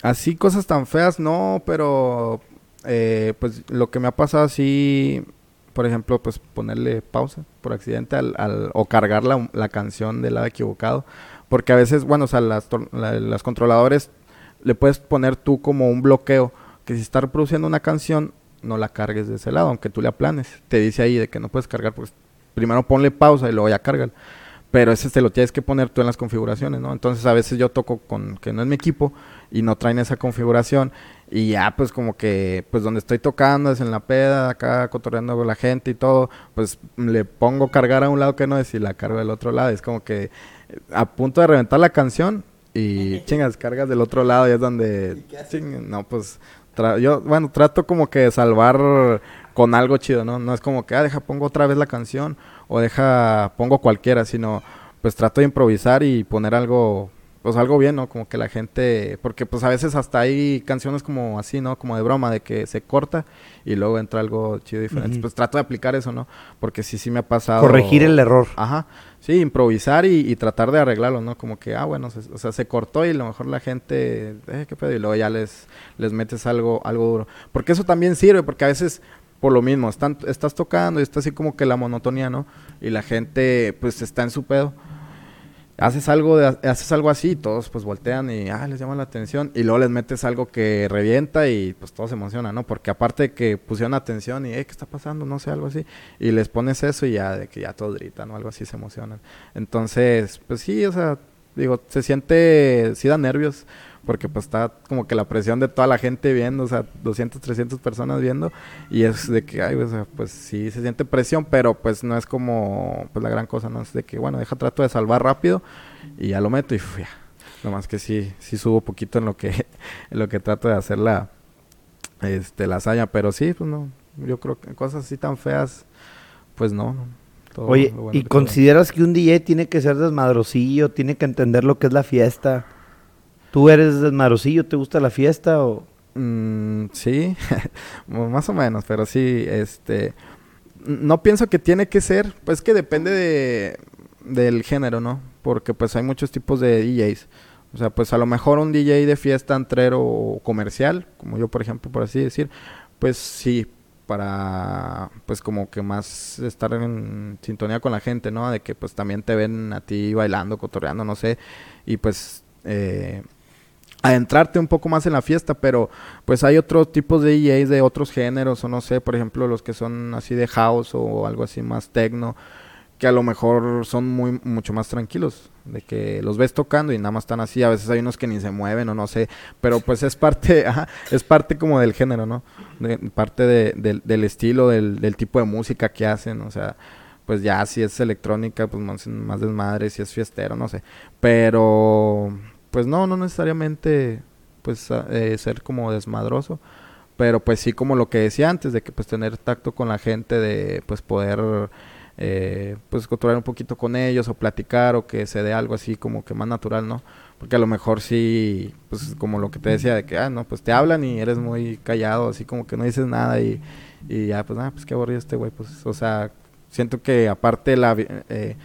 así cosas tan feas, no, pero eh, pues lo que me ha pasado así, por ejemplo, pues ponerle pausa por accidente al, al o cargar la, la, canción del lado equivocado, porque a veces, bueno, o sea, las, las controladores le puedes poner tú como un bloqueo, que si está reproduciendo una canción no la cargues de ese lado, aunque tú le aplanes. Te dice ahí de que no puedes cargar, pues primero ponle pausa y luego ya carga. Pero ese te lo tienes que poner tú en las configuraciones, ¿no? Entonces a veces yo toco con que no es mi equipo y no traen esa configuración y ya pues como que pues donde estoy tocando es en la peda, acá cotorreando con la gente y todo, pues le pongo cargar a un lado que no es y la cargo del otro lado. Es como que a punto de reventar la canción y chingas, cargas del otro lado y es donde... no, pues yo, bueno, trato como que de salvar con algo chido, ¿no? No es como que, ah, deja, pongo otra vez la canción o deja, pongo cualquiera, sino pues trato de improvisar y poner algo, pues algo bien, ¿no? Como que la gente, porque pues a veces hasta hay canciones como así, ¿no? Como de broma, de que se corta y luego entra algo chido diferente. Pues trato de aplicar eso, ¿no? Porque sí, sí me ha pasado. Corregir el error. Ajá. Sí, improvisar y, tratar de arreglarlo, ¿no? Como que, ah, bueno, o sea, se cortó y a lo mejor la gente, eh, qué pedo, y luego ya les, les metes algo, algo duro. Porque eso también sirve, porque a veces, por lo mismo, están, estás tocando y está así como que la monotonía, ¿no? Y la gente, pues, está en su pedo haces algo de, haces algo así y todos pues voltean y ah, les llama la atención y luego les metes algo que revienta y pues todos se emocionan, ¿no? Porque aparte de que pusieron atención y, eh, ¿qué está pasando? No sé, algo así. Y les pones eso y ya de que ya todos gritan o algo así se emocionan. Entonces, pues sí, o sea, digo, se siente, sí da nervios porque pues está como que la presión de toda la gente viendo, o sea, 200, 300 personas viendo, y es de que, ay, o sea, pues sí se siente presión, pero pues no es como, pues la gran cosa, ¿no? Es de que, bueno, deja trato de salvar rápido y ya lo meto y ya. Nomás que sí, sí subo poquito en lo que, [LAUGHS] en lo que trato de hacer la, este, la hazaña, pero sí, pues no, yo creo que cosas así tan feas, pues no, Oye, ¿y consideras que un DJ tiene que ser desmadrosillo, tiene que entender lo que es la fiesta? ¿Tú eres desmadrosillo? ¿Te gusta la fiesta o...? Mm, sí, [LAUGHS] más o menos, pero sí, este... No pienso que tiene que ser, pues que depende de, del género, ¿no? Porque pues hay muchos tipos de DJs. O sea, pues a lo mejor un DJ de fiesta entrero o comercial, como yo por ejemplo, por así decir, pues sí, para pues como que más estar en sintonía con la gente, ¿no? De que pues también te ven a ti bailando, cotorreando, no sé, y pues eh, adentrarte un poco más en la fiesta, pero pues hay otros tipos de DJs de otros géneros, o no sé, por ejemplo, los que son así de house o algo así más techno, que a lo mejor son muy mucho más tranquilos, de que los ves tocando y nada más están así, a veces hay unos que ni se mueven o no sé, pero pues es parte, [LAUGHS] es parte como del género, ¿no? De, parte de, del estilo, del, del tipo de música que hacen, o sea, pues ya si es electrónica, pues más, más desmadre, si es fiestero, no sé, pero pues no, no necesariamente pues eh, ser como desmadroso, pero pues sí como lo que decía antes, de que pues tener tacto con la gente, de pues poder eh, pues controlar un poquito con ellos o platicar o que se dé algo así como que más natural, ¿no? Porque a lo mejor sí, pues como lo que te decía, de que, ah, no, pues te hablan y eres muy callado, así como que no dices nada y, y ya, pues, ah, pues qué aburrido este güey, pues, o sea, siento que aparte la... Eh,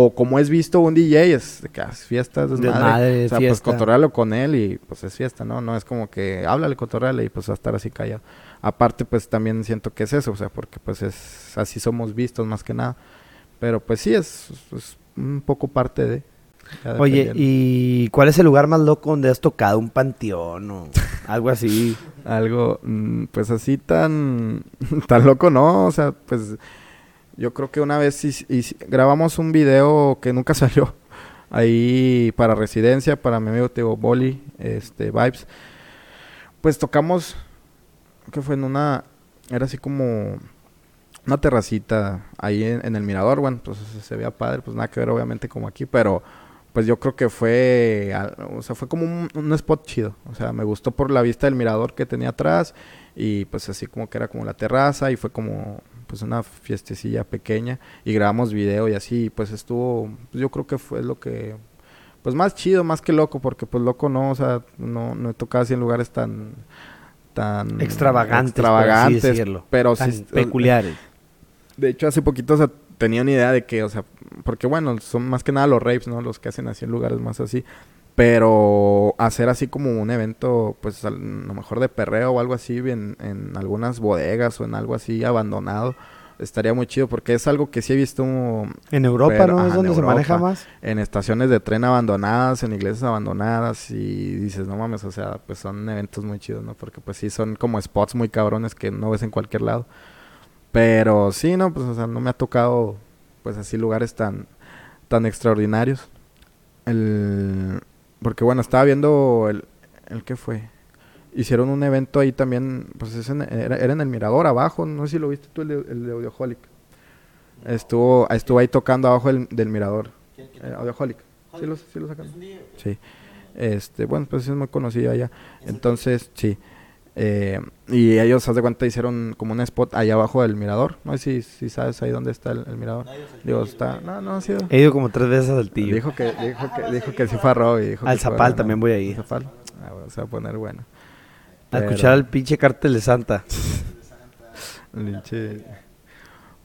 o como es visto un DJ, es que haces fiestas, es Desmadre, O sea, pues cotorrealo con él y pues es fiesta, ¿no? No es como que háblale, cotorreale y pues va a estar así callado. Aparte, pues también siento que es eso, o sea, porque pues es así somos vistos más que nada. Pero pues sí, es, es un poco parte de... Oye. ¿y cuál es el lugar más loco donde has tocado? ¿Un panteón o [LAUGHS] algo así? Algo, mm, pues así tan, [LAUGHS] tan loco, ¿no? O sea, pues yo creo que una vez hic- grabamos un video que nunca [LAUGHS] salió ahí para residencia, para mi amigo Teo Boli, este, Vibes. Pues tocamos, que fue en una, era así como una terracita ahí en, el mirador, bueno, pues se veía padre, pues nada que ver obviamente como aquí, pero pues yo creo que fue, o sea, fue como un spot chido, o sea, me gustó por la vista del mirador que tenía atrás y pues así como que era como la terraza y fue como pues una fiestecilla pequeña y grabamos video y así, pues estuvo, pues, yo creo que fue lo que, pues más chido, más que loco, porque pues loco no, o sea, no, no he tocado así en lugares tan, tan Extravagantes, por así extravagantes, decirlo. pero Tan sí, peculiares. de hecho, hace poquito, o sea, tenía una idea de que, o sea, porque bueno, son más que nada los rapes, ¿no? Los que hacen así en lugares más así. Pero hacer así como un evento, pues a lo mejor de perreo o algo así, en, en algunas bodegas o en algo así abandonado, estaría muy chido porque es algo que sí he visto En Europa, Pero, ¿no? ajá, es donde se maneja más. en estaciones de tren abandonadas, en iglesias abandonadas y dices, no mames, o sea, pues son eventos muy chidos, ¿no? Porque pues sí son como spots muy cabrones que no ves en cualquier lado. Pero sí, no, pues o sea, no me ha tocado pues así lugares tan tan extraordinarios. El porque bueno, estaba viendo el el que fue. Hicieron un evento ahí también, pues es en- era, era en el mirador abajo, no sé si lo viste tú el de, el de Audioholic. Estuvo estuvo ahí tocando abajo del, del mirador. ¿Quién- quién? Eh, Audioholic. ¿Sí lo, sí lo día? Sí. Este, bueno, pues es muy conocido allá. Entonces, sí. Eh, y ellos, haz de cuenta, hicieron como un spot allá abajo del mirador. No sé si, si sabes ahí dónde está el, el mirador. Digo, está... No, no ha sido. He ido como tres veces al tío. Dijo que, dijo que, dijo que sí fue a Robbie, dijo Al Zapal también voy a ¿Al ir. Zapal? Ah, bueno, se va a poner bueno. A escuchar al pinche cártel de Santa. [LAUGHS] Linche.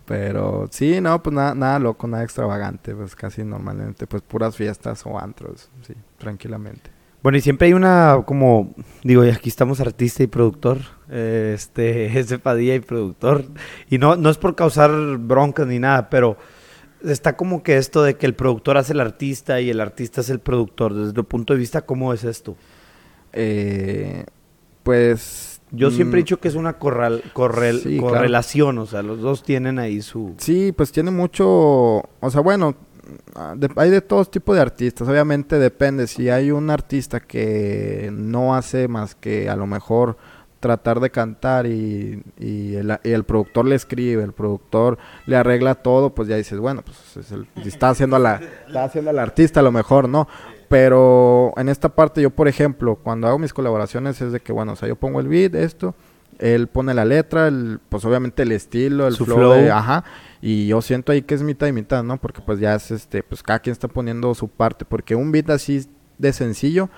Pero sí, no, pues nada, nada loco, nada extravagante, pues casi normalmente, pues puras fiestas o antros, sí, tranquilamente. Bueno, y siempre hay una, como, digo, y aquí estamos artista y productor, eh, este, [LAUGHS] es de Padilla y productor, y no, no es por causar broncas ni nada, pero está como que esto de que el productor hace el artista y el artista es el productor, desde tu punto de vista, ¿cómo es esto? Eh, pues... Yo siempre he mm, dicho que es una corral, correl- Sí, claro. correlación, o sea, los dos tienen ahí su... Sí, pues tiene mucho, o sea, bueno, hay de todos tipos de artistas, obviamente depende, si hay un artista que no hace más que a lo mejor tratar de cantar y, y el, y el productor le escribe, el productor le arregla todo, pues ya dices, bueno, pues es el- está haciendo a la, está haciendo al artista a lo mejor, ¿no? Pero en esta parte yo, por ejemplo, cuando hago mis colaboraciones es de que, bueno, o sea, yo pongo el beat, esto, él pone la letra, el, pues obviamente el estilo, el Su flow, de- flow. ajá, y yo siento ahí que es mitad y mitad, ¿no? Porque pues ya es este, pues cada quien está poniendo su parte, porque un beat así de sencillo,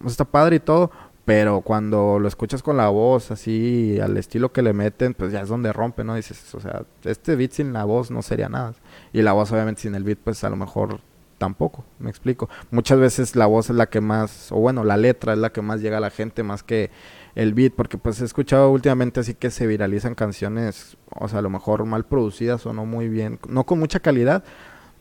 pues, está padre y todo, pero cuando lo escuchas con la voz, así, al estilo que le meten, pues ya es donde rompe, ¿no? Dices, o sea, este beat sin la voz no sería nada. Y la voz obviamente sin el beat, pues a lo mejor tampoco, me explico. Muchas veces la voz es la que más, o bueno, la letra es la que más llega a la gente, más que el beat, porque pues he escuchado últimamente así que se viralizan canciones, o sea, a lo mejor mal producidas o no muy bien, no con mucha calidad,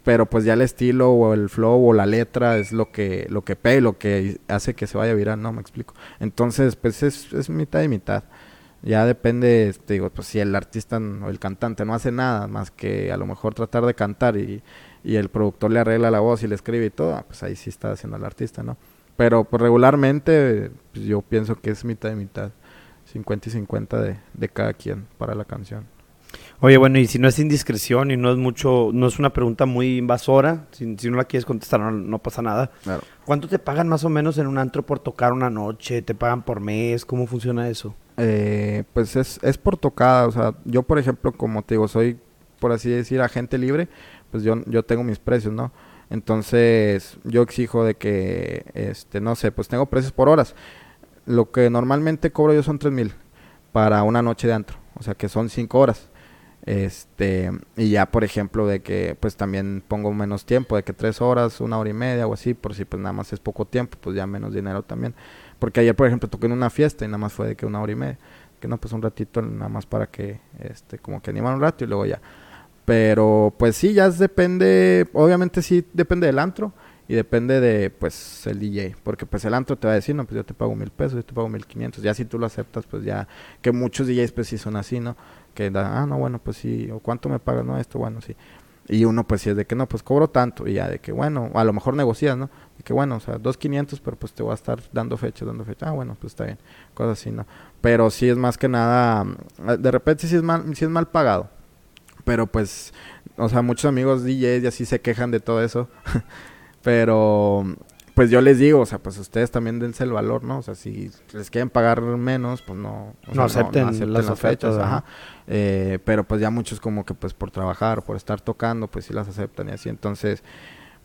pero pues ya el estilo o el flow o la letra es lo que lo que pega y lo que hace que se vaya viral, no me explico. Entonces, pues es, es mitad y mitad. Ya depende, este, digo, pues si el artista o el cantante no hace nada más que a lo mejor tratar de cantar y, y el productor le arregla la voz y le escribe y todo, pues ahí sí está haciendo el artista, ¿no? Pero pues regularmente pues, yo pienso que es mitad y mitad, 50 y 50 de, de cada quien para la canción. Oye, bueno, y si no es indiscreción y no es mucho, no es una pregunta muy invasora, si, si no la quieres contestar no, no pasa nada. Claro. ¿Cuánto te pagan más o menos en un antro por tocar una noche? ¿Te pagan por mes? ¿Cómo funciona eso? eh, pues es, es por tocada, o sea, yo por ejemplo, como te digo, soy, por así decir, agente libre, pues yo, yo tengo mis precios, ¿no? Entonces, yo exijo de que, este, no sé, pues tengo precios por horas. Lo que normalmente cobro yo son tres mil para una noche de antro, o sea que son cinco horas. Este, y ya por ejemplo de que pues también pongo menos tiempo, de que tres horas, una hora y media o así, por si pues nada más es poco tiempo, pues ya menos dinero también. Porque ayer por ejemplo toqué en una fiesta y nada más fue de que una hora y media, que no pues un ratito nada más para que este como que animar un rato y luego ya. Pero pues sí, ya depende, obviamente sí depende del antro y depende de pues el DJ, porque pues el antro te va a decir, no, pues yo te pago mil pesos, yo te pago mil quinientos, ya si tú lo aceptas, pues ya, que muchos DJs pues sí son así, ¿no? Que da, ah, no, bueno, pues sí, o cuánto me pagas, no, esto, bueno, sí. Y uno pues sí es de que no, pues cobro tanto, y ya de que bueno, a lo mejor negocias, ¿no? De que bueno, o sea, dos quinientos, pero pues te voy a estar dando fecha, dando fecha, ah, bueno, pues está bien, cosas así, ¿no? Pero sí es más que nada, de repente sí es mal, sí es mal pagado, pero pues, o sea, muchos amigos DJs y así se quejan de todo eso. [LAUGHS] Pero pues yo les digo, o sea, pues ustedes también dense el valor, ¿no? O sea, si les quieren pagar menos, pues no, no, acepten las, fechas. Ajá. Eh, pero pues ya muchos como que pues por trabajar, por estar tocando, pues sí las aceptan y así. Entonces,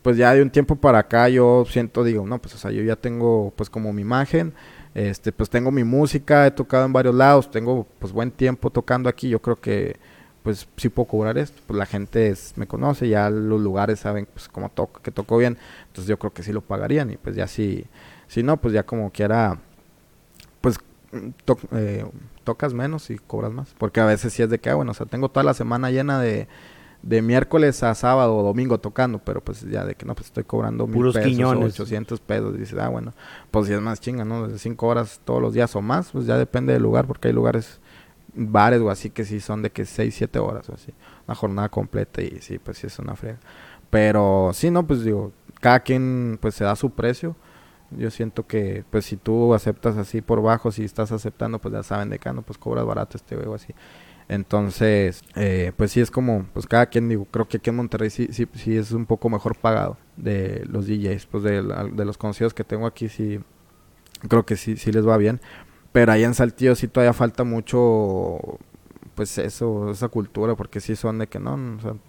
pues ya de un tiempo para acá yo siento, digo, no, pues o sea, yo ya tengo pues como mi imagen, este, pues tengo mi música, he tocado en varios lados, tengo pues buen tiempo tocando aquí, yo creo que pues sí puedo cobrar esto, pues la gente me conoce, ya los lugares saben pues cómo toco, que toco bien, entonces yo creo que sí lo pagarían y pues ya si, si no, pues ya como quiera, pues eh, tocas menos y cobras más, porque a veces sí es de que, ah, bueno, o sea, tengo toda la semana llena de, de miércoles a sábado o domingo tocando, pero pues ya de que no, pues estoy cobrando mil pesos o 800 pesos, dices, ah, bueno, pues si es más chinga, ¿no? De cinco horas todos los días o más, pues ya depende del lugar, porque hay lugares bares o así que sí son de que 6, 7 horas o así. Una jornada completa y sí, pues sí es una frega. Pero sí, no, pues digo, cada quien pues se da su precio. Yo siento que pues si tú aceptas así por bajo, si estás aceptando pues ya saben de acá, no, pues cobras barato este o así. Entonces, eh, pues sí es como, pues cada quien, digo, creo que aquí en Monterrey sí, sí, sí es un poco mejor pagado de los DJs, pues de, de los conocidos que tengo aquí sí, creo que sí, sí les va bien. Pero ahí en Saltillo sí todavía falta mucho, pues eso, esa cultura, porque sí son de que no,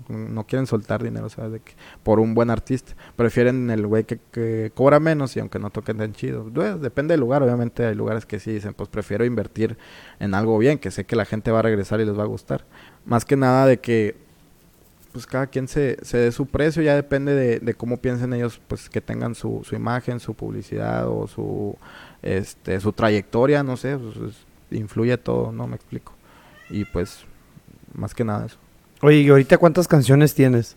no quieren soltar dinero, o de que por un buen artista. Prefieren el güey que, cobra menos y aunque no toquen tan chido. Pues, depende del lugar, obviamente hay lugares que sí dicen, pues prefiero invertir en algo bien, que sé que la gente va a regresar y les va a gustar. Más que nada de que pues cada quien se, se dé su precio, ya depende de, de, cómo piensen ellos, pues que tengan su, su imagen, su publicidad o su este, su trayectoria, no sé, pues, influye todo, no me explico. Y pues, más que nada eso. Oye, ¿y ahorita cuántas canciones tienes?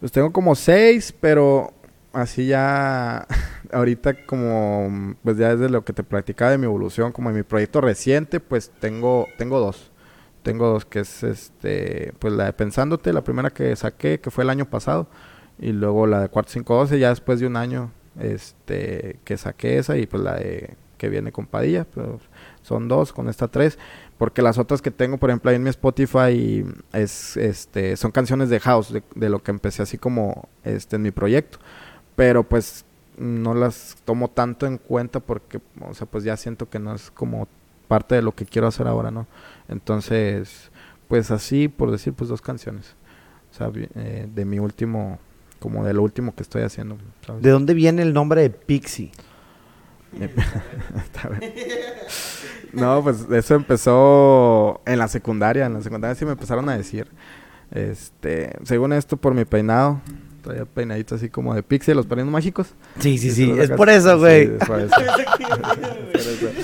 Pues tengo como seis, pero así ya, [LAUGHS] ahorita como, pues ya desde lo que te platicaba de mi evolución, como en mi proyecto reciente, pues tengo, tengo dos. Tengo dos, que es este, pues la de Pensándote, la primera que saqué, que fue el año pasado, y luego la de Cuarto 512, ya después de un año, este, que saqué esa, y pues la de que viene con Padilla, pero son dos, con esta tres, porque las otras que tengo, por ejemplo, ahí en mi Spotify es, este, son canciones de house, de, lo que empecé así como, este, en mi proyecto, pero pues no las tomo tanto en cuenta porque, o sea, pues ya siento que no es como parte de lo que quiero hacer ahora, ¿no? Entonces, pues así, por decir, pues dos canciones, o sea, eh, de mi último, como de lo último que estoy haciendo. ¿De dónde viene el nombre de Pixie? [LAUGHS] no, pues eso empezó en la secundaria. En la secundaria sí me empezaron a decir. Este, según esto, por mi peinado. Traía peinadito así como de pixie, los peinados mágicos. Sí, sí, sí. Es por eso, [LAUGHS] güey.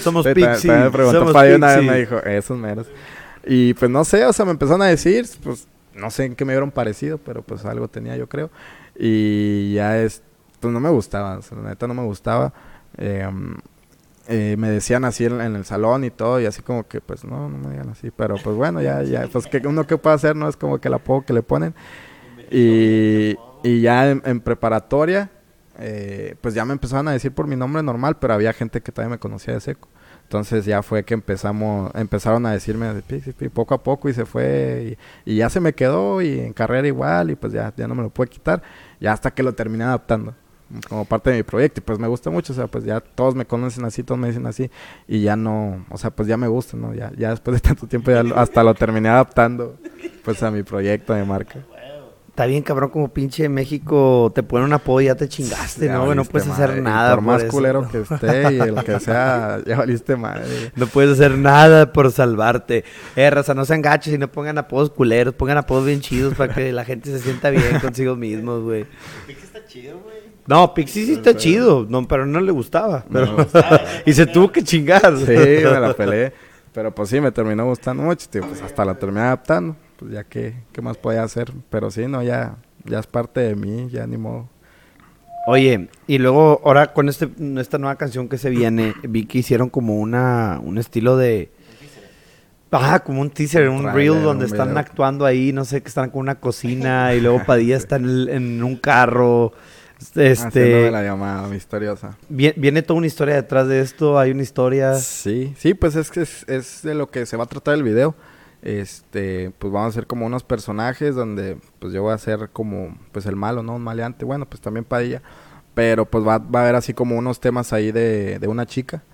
Somos pixie. me preguntó una vez, me dijo, esos meros. Y pues no sé, o sea, me empezaron a decir, pues no sé en qué me vieron parecido, pero pues algo tenía yo creo. Y ya es, pues no me gustaba, o la neta no me gustaba. Em, eh, me decían así en, el salón y todo, y así como que, pues no, no me digan así, pero pues bueno, ya, ya, pues que uno que puede hacer, no es como que el apodo que le ponen. Y, y ya en, preparatoria, eh, pues ya me empezaron a decir por mi nombre normal, pero había gente que todavía me conocía de seco. Entonces ya fue que empezamos, empezaron a decirme poco a poco y se fue y, y, ya se me quedó y en carrera igual y pues ya, ya no me lo pude quitar, ya hasta que lo terminé adaptando. como parte de mi proyecto y pues me gusta mucho, o sea, pues ya todos me conocen así, todos me dicen así y ya no, o sea, pues ya me gusta, ¿no? Ya, ya después de tanto tiempo ya hasta lo terminé adaptando pues a mi proyecto de marca. Está bien, cabrón, como pinche México te pone un apodo y ya te chingaste, Ya ¿no? güey? No puedes hacer madre, nada. Por más eso. culero que esté y el que sea, ya valiste madre. No puedes hacer nada por salvarte. Eh, raza, no sean gachos y no pongan apodos culeros, pongan apodos bien chidos para que la gente se sienta bien [LAUGHS] consigo mismos, güey. Pixie está chido, güey. No, Pixie sí está chido, no, pero no le gustaba. pero- No. [LAUGHS] y se tuvo que chingar. Sí, me la peleé. Pero pues sí, me terminó gustando mucho, tío. Pues hasta la terminé adaptando. Pues ya que, ¿qué más podía hacer? Pero sí, no, ya, ya es parte de mí, ya ni modo. Oye, y luego ahora con este, esta nueva canción que se viene, vi que hicieron como una, un estilo de... Ajá, como un teaser, un, reel donde un están video. actuando ahí, no sé, que están con una cocina y luego Padilla [LAUGHS] está en, un carro. Este, la llamada misteriosa. vie- viene toda una historia detrás de esto, hay una historia... Sí, sí, pues es que es, es de lo que se va a tratar el video. Este, pues vamos a hacer como unos personajes donde pues yo voy a ser como pues el malo, ¿no? Un maleante, bueno, pues también Padilla. Pero pues va, va a haber así como unos temas ahí de, de una chica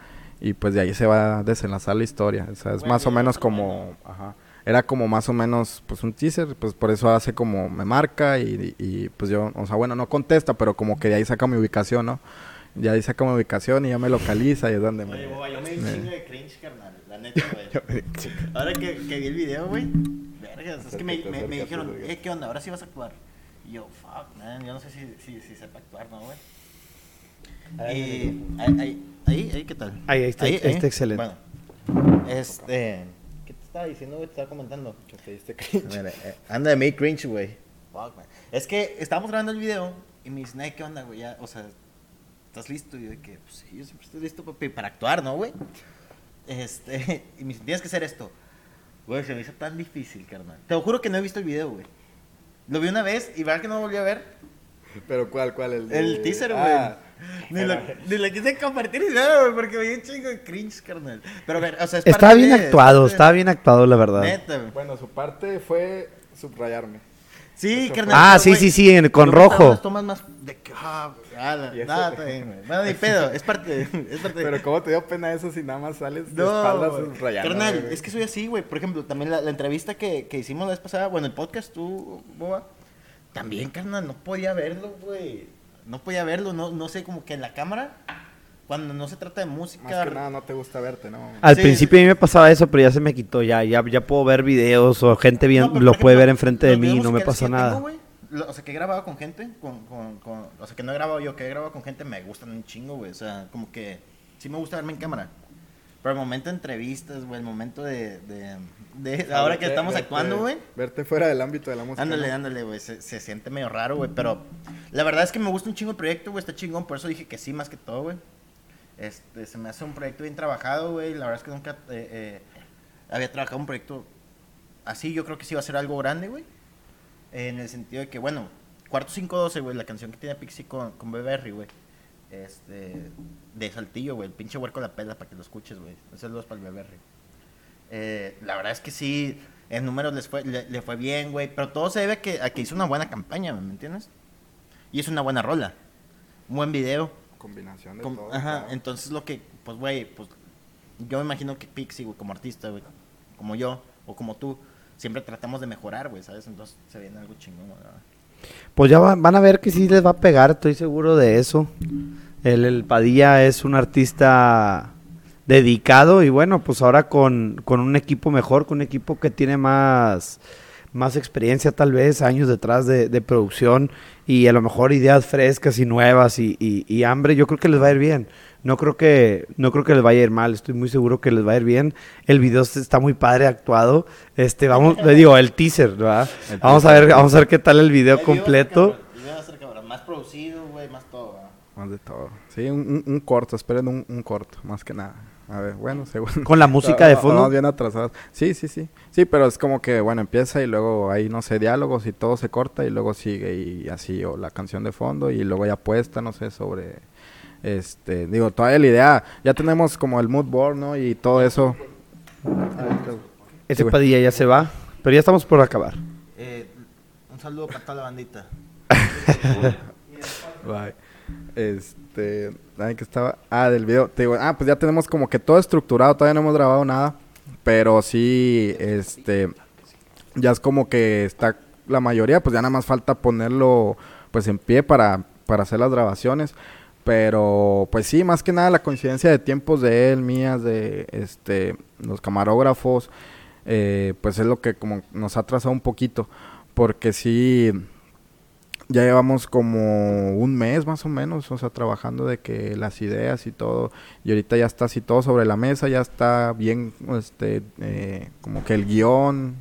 y pues de ahí se va a desenlazar la historia. O sea, es Bueno, más o menos como, ajá, era como más o menos pues un teaser, pues por eso hace como me marca y, y, pues yo, o sea, bueno, no contesta, pero como que de ahí saca mi ubicación, ¿no? Y ahí saca mi ubicación y ya me localiza y es donde me... Oye, yo me di un me- chingo de cringe, carnal. La neta, güey. [LAUGHS] Ahora que, que vi el video, güey. Vergas, es que me, me, me dijeron, eh, ¿qué onda? Ahora sí vas a actuar. Y yo, fuck, man. Yo no sé si, si, si sepa actuar, ¿no, güey? Y ahí, ahí, ahí, ahí, ¿qué tal? Ahí, ahí está- ahí está excelente. Bueno, este. ¿Qué te estaba diciendo, güey? Te estaba comentando. Mira, eh, anda de made cringe, güey. Fuck, man. Es que estábamos grabando el video y me dicen, "Ay, ¿qué onda, güey? Ya, o sea, ¿estás listo? Y yo de que, pues sí, yo siempre estoy listo, papi, para actuar, ¿no, güey? Este, [LAUGHS] y me dicen, tienes que hacer esto. Güey, se me hizo tan difícil, carnal. Te lo juro que no he visto el video, güey. Lo vi una vez y verdad que no lo volví a ver. Pero ¿cuál, cuál? El, El teaser, güey. Ah, Ni, lo, ni lo quise compartir ni nada, güey, porque me dio un chingo de cringe, carnal. Pero a ver, o sea, es Estaba parte bien de- actuado, de- estaba bien actuado, la verdad. Neta, güey. bueno, su parte fue subrayarme. Sí, carnal. Ah, sí, sí, sí, en- con rojo. las tomas más de que, ah, eso- nada, está bien. Bueno, ni pedo, es parte es parte de- Pero ¿cómo te dio pena eso si nada más sales de No, espaldas güey. subrayando? carnal, güey? es que soy así, güey. Por ejemplo, también la, la entrevista que, que hicimos la vez pasada, bueno, el podcast, tú, Boba, también, carnal, no podía verlo, güey. No podía verlo, no, no sé, como que en la cámara, cuando no se trata de música. Más que nada no te gusta verte, ¿no? Al Sí. principio a mí me pasaba eso, pero ya se me quitó, ya, ya, ya puedo ver videos o gente bien, No, lo puede ver enfrente de mí y no me pasa nada. tengo, o sea, que he grabado con gente, con, con, con- o sea, que no he grabado yo, que he grabado con gente, me gustan un chingo, güey. O sea, como que sí me gusta verme en cámara. Pero el momento de entrevistas, güey, el momento de... de, de- [LAUGHS] ahora que Verte- estamos verte- actuando, güey. Verte fuera del ámbito de la música. Ándale, ¿no? ándale, güey. Se, se siente medio raro, güey. Pero la verdad es que me gusta un chingo el proyecto, güey. Está chingón. Por eso dije que sí, más que todo, güey. Este, se me hace un proyecto bien trabajado, güey. La verdad es que nunca eh, eh, había trabajado un proyecto así. Yo creo que sí va a ser algo grande, güey. En el sentido de que, bueno, Cuarto 512, güey, la canción que tiene Pixie con, con Beberry, güey. Este, de Saltillo, güey. El pinche huerco la pela para que lo escuches, güey. Saludos para el Beberry. Eh, la verdad es que sí, en números les fue, le, le fue bien, güey. Pero todo se debe a que, a que hizo una buena campaña, ¿me entiendes? Y es una buena rola. Un buen video. Combinación de Com- todo. ajá, claro. entonces lo que, pues, güey, pues, yo me imagino que Pixie, güey, como artista, güey, como yo, o como tú, siempre tratamos de mejorar, güey, ¿sabes? Entonces se viene algo chingón, güey. Pues ya va- van a ver que sí les va a pegar, estoy seguro de eso. El, el Padilla es un artista dedicado y bueno, pues ahora con, con un equipo mejor, con un equipo que tiene más, más experiencia tal vez, años detrás de, de producción y a lo mejor ideas frescas y nuevas y, y- y hambre, yo creo que les va a ir bien. No creo que no creo que les vaya a ir mal, estoy muy seguro que les va a ir bien. El video está muy padre actuado. Este, vamos, le digo, el teaser, ¿verdad? El Vamos a ver, vamos a ver qué tal el video El video va a ser completo. cabrón, el video va a ser cabrón, Más producido, güey, más todo. Más de todo. Sí, un, un- un corto, esperen un, un corto, más que nada. A ver, bueno, [LAUGHS] según. Con la música de fondo. bien atrasados. Sí, sí, sí. Sí, pero es como que, bueno, empieza y luego hay, no sé, diálogos y todo se corta y luego sigue y así, o la canción de fondo y luego ya puesta, no sé, sobre. Este, digo, todavía la idea, ya tenemos como el mood board, ¿no? Y todo eso. Ese Sí. Padilla ya se va, pero ya estamos por acabar. Eh, un saludo para toda la bandita. [LAUGHS] Bye. Este, ay, que estaba, ah, del video, ah, pues ya tenemos como que todo estructurado, todavía no hemos grabado nada, pero sí, este, ya es como que está la mayoría, pues ya nada más falta ponerlo, pues en pie para, para hacer las grabaciones, pero pues sí, más que nada la coincidencia de tiempos de él, mías, de, este, los camarógrafos, eh, pues es lo que como nos ha trazado un poquito, porque sí ya llevamos como un mes más o menos, o sea, trabajando de que las ideas y todo, y ahorita ya está así todo sobre la mesa, ya está bien, este, eh, como que el guion,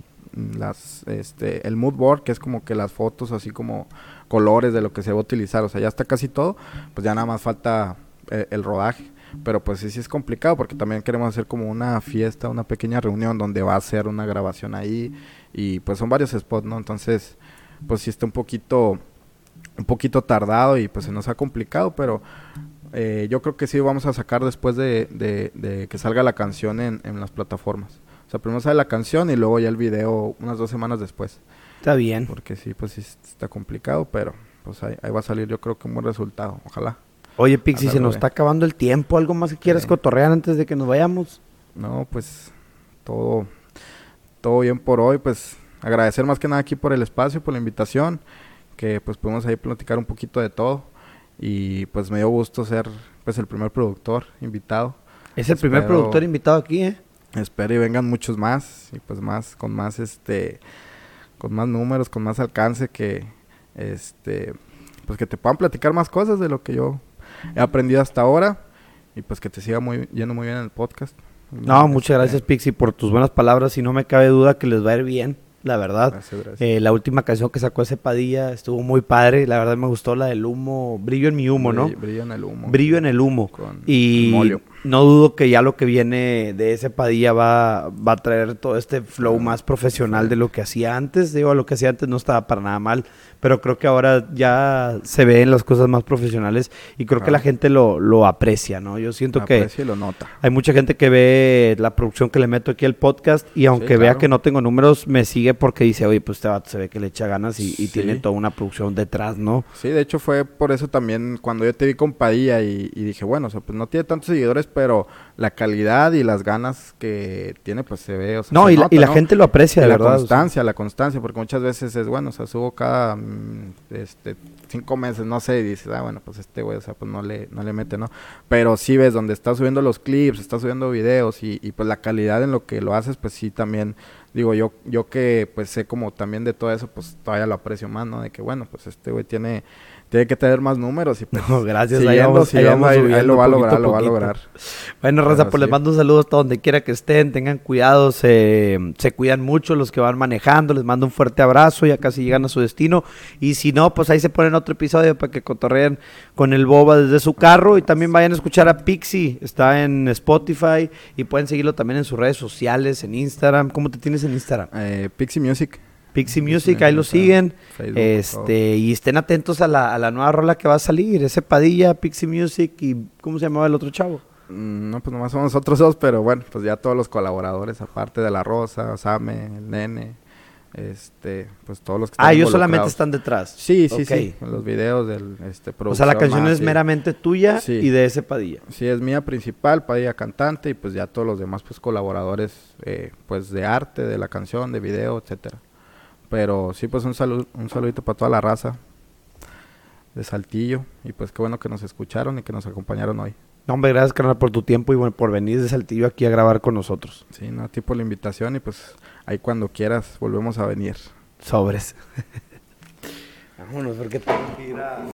las, este, el mood board, que es como que las fotos, así como colores de lo que se va a utilizar, o sea, ya está casi todo, pues ya nada más falta eh, el rodaje. Pero pues sí, sí es complicado porque también queremos hacer como una fiesta, una pequeña reunión donde va a ser una grabación ahí y pues son varios spots, ¿no? Entonces, pues sí está un poquito un poquito tardado y pues se nos ha complicado, pero eh, yo creo que sí vamos a sacar después de, de, que salga la canción en, en, las plataformas. O sea, primero sale la canción y luego ya el video unas dos semanas después. Está bien. Porque sí, pues sí está complicado, pero pues ahí, va a salir yo creo que un buen resultado. Ojalá. Oye, Pixi, se nos está acabando el tiempo. ¿Algo más que quieras cotorrear antes de que nos vayamos? No, pues todo, todo bien por hoy. Pues agradecer más que nada aquí por el espacio, por la invitación que pues pudimos ahí platicar un poquito de todo y pues me dio gusto ser pues el primer productor invitado. Es el primer productor invitado aquí, ¿eh? Espero y vengan muchos más y pues más con más este con más números, con más alcance que este pues que te puedan platicar más cosas de lo que yo he aprendido hasta ahora y pues que te siga muy yendo muy bien en el podcast. No, muchas gracias Pixie por tus buenas palabras y no me cabe duda que les va a ir bien la verdad. Eh, la última canción que sacó ese Padilla estuvo muy padre. La verdad me gustó la del humo. Brillo en mi humo, ¿no? Brillo en el humo. Brillo en el humo. y no dudo que ya lo que viene de ese Padilla va, va a traer todo este flow más profesional de lo que hacía antes. Digo, lo que hacía antes no estaba para nada mal pero creo que ahora ya se ven las cosas más profesionales y creo que la gente lo, lo aprecia, ¿no? Yo siento que lo nota. hay mucha gente que ve la producción que le meto aquí al podcast y aunque vea que no tengo números, me sigue porque dice, oye, pues este se ve que le echa ganas y, tiene toda una producción detrás, ¿no? Sí, de hecho fue por eso también cuando yo te vi con Padilla y, y dije, bueno, o sea, pues no tiene tantos seguidores, pero la calidad y las ganas que tiene, pues se ve. O sea, no, y, la, y la gente lo aprecia, de la verdad. La constancia, la constancia, porque muchas veces es bueno, o sea, subo cada mm, este, cinco meses, no sé, y dices, ah, bueno, pues este güey, o sea, pues no le, no le mete, ¿no? Pero sí ves donde está subiendo los clips, está subiendo videos y, y pues la calidad en lo que lo haces, pues sí también digo yo yo que pues sé como también de todo eso pues todavía lo aprecio más no de que bueno pues este güey tiene tiene que tener más números y pues [LAUGHS] no, gracias ahí vamos, ahí vamos lo va a lograr lo va a lograr. Bueno Raza pues les mando un saludo hasta donde quiera que estén tengan cuidado se, se cuidan mucho los que van manejando les mando un fuerte abrazo ya casi llegan a su destino. Y si no pues ahí se ponen otro episodio para que cotorreen con el boba desde su carro. Y también vayan a escuchar a Pixie está en Spotify y pueden seguirlo también en sus redes sociales en Instagram. ¿cómo te tienes en Instagram? Eh, Pixie Music Pixie Music, ahí lo siguen. este, y estén atentos a la, a la nueva rola que va a salir, ese Padilla, Pixie Music y ¿cómo se llamaba el otro chavo? Mm, no, pues nomás somos nosotros dos, pero bueno, pues ya todos los colaboradores, aparte de La Rosa, Same, el Nene, este, pues todos los que están Ah, ellos solamente están detrás. Sí, sí, sí, los videos del, este, O sea, la canción es meramente tuya y de ese Padilla. Sí, es mía principal, Padilla cantante, y pues ya todos los demás, pues colaboradores, eh, pues de arte, de la canción, de video, etcétera. Pero sí, pues un, salud, un saludito para toda la raza de Saltillo. Y pues qué bueno que nos escucharon y que nos acompañaron hoy. No, hombre, gracias, carnal, por tu tiempo y por venir de Saltillo aquí a grabar con nosotros. Sí, no, a ti por la invitación y pues ahí cuando quieras volvemos a venir. Sobres. [LAUGHS] Vámonos, porque tengo que ir a...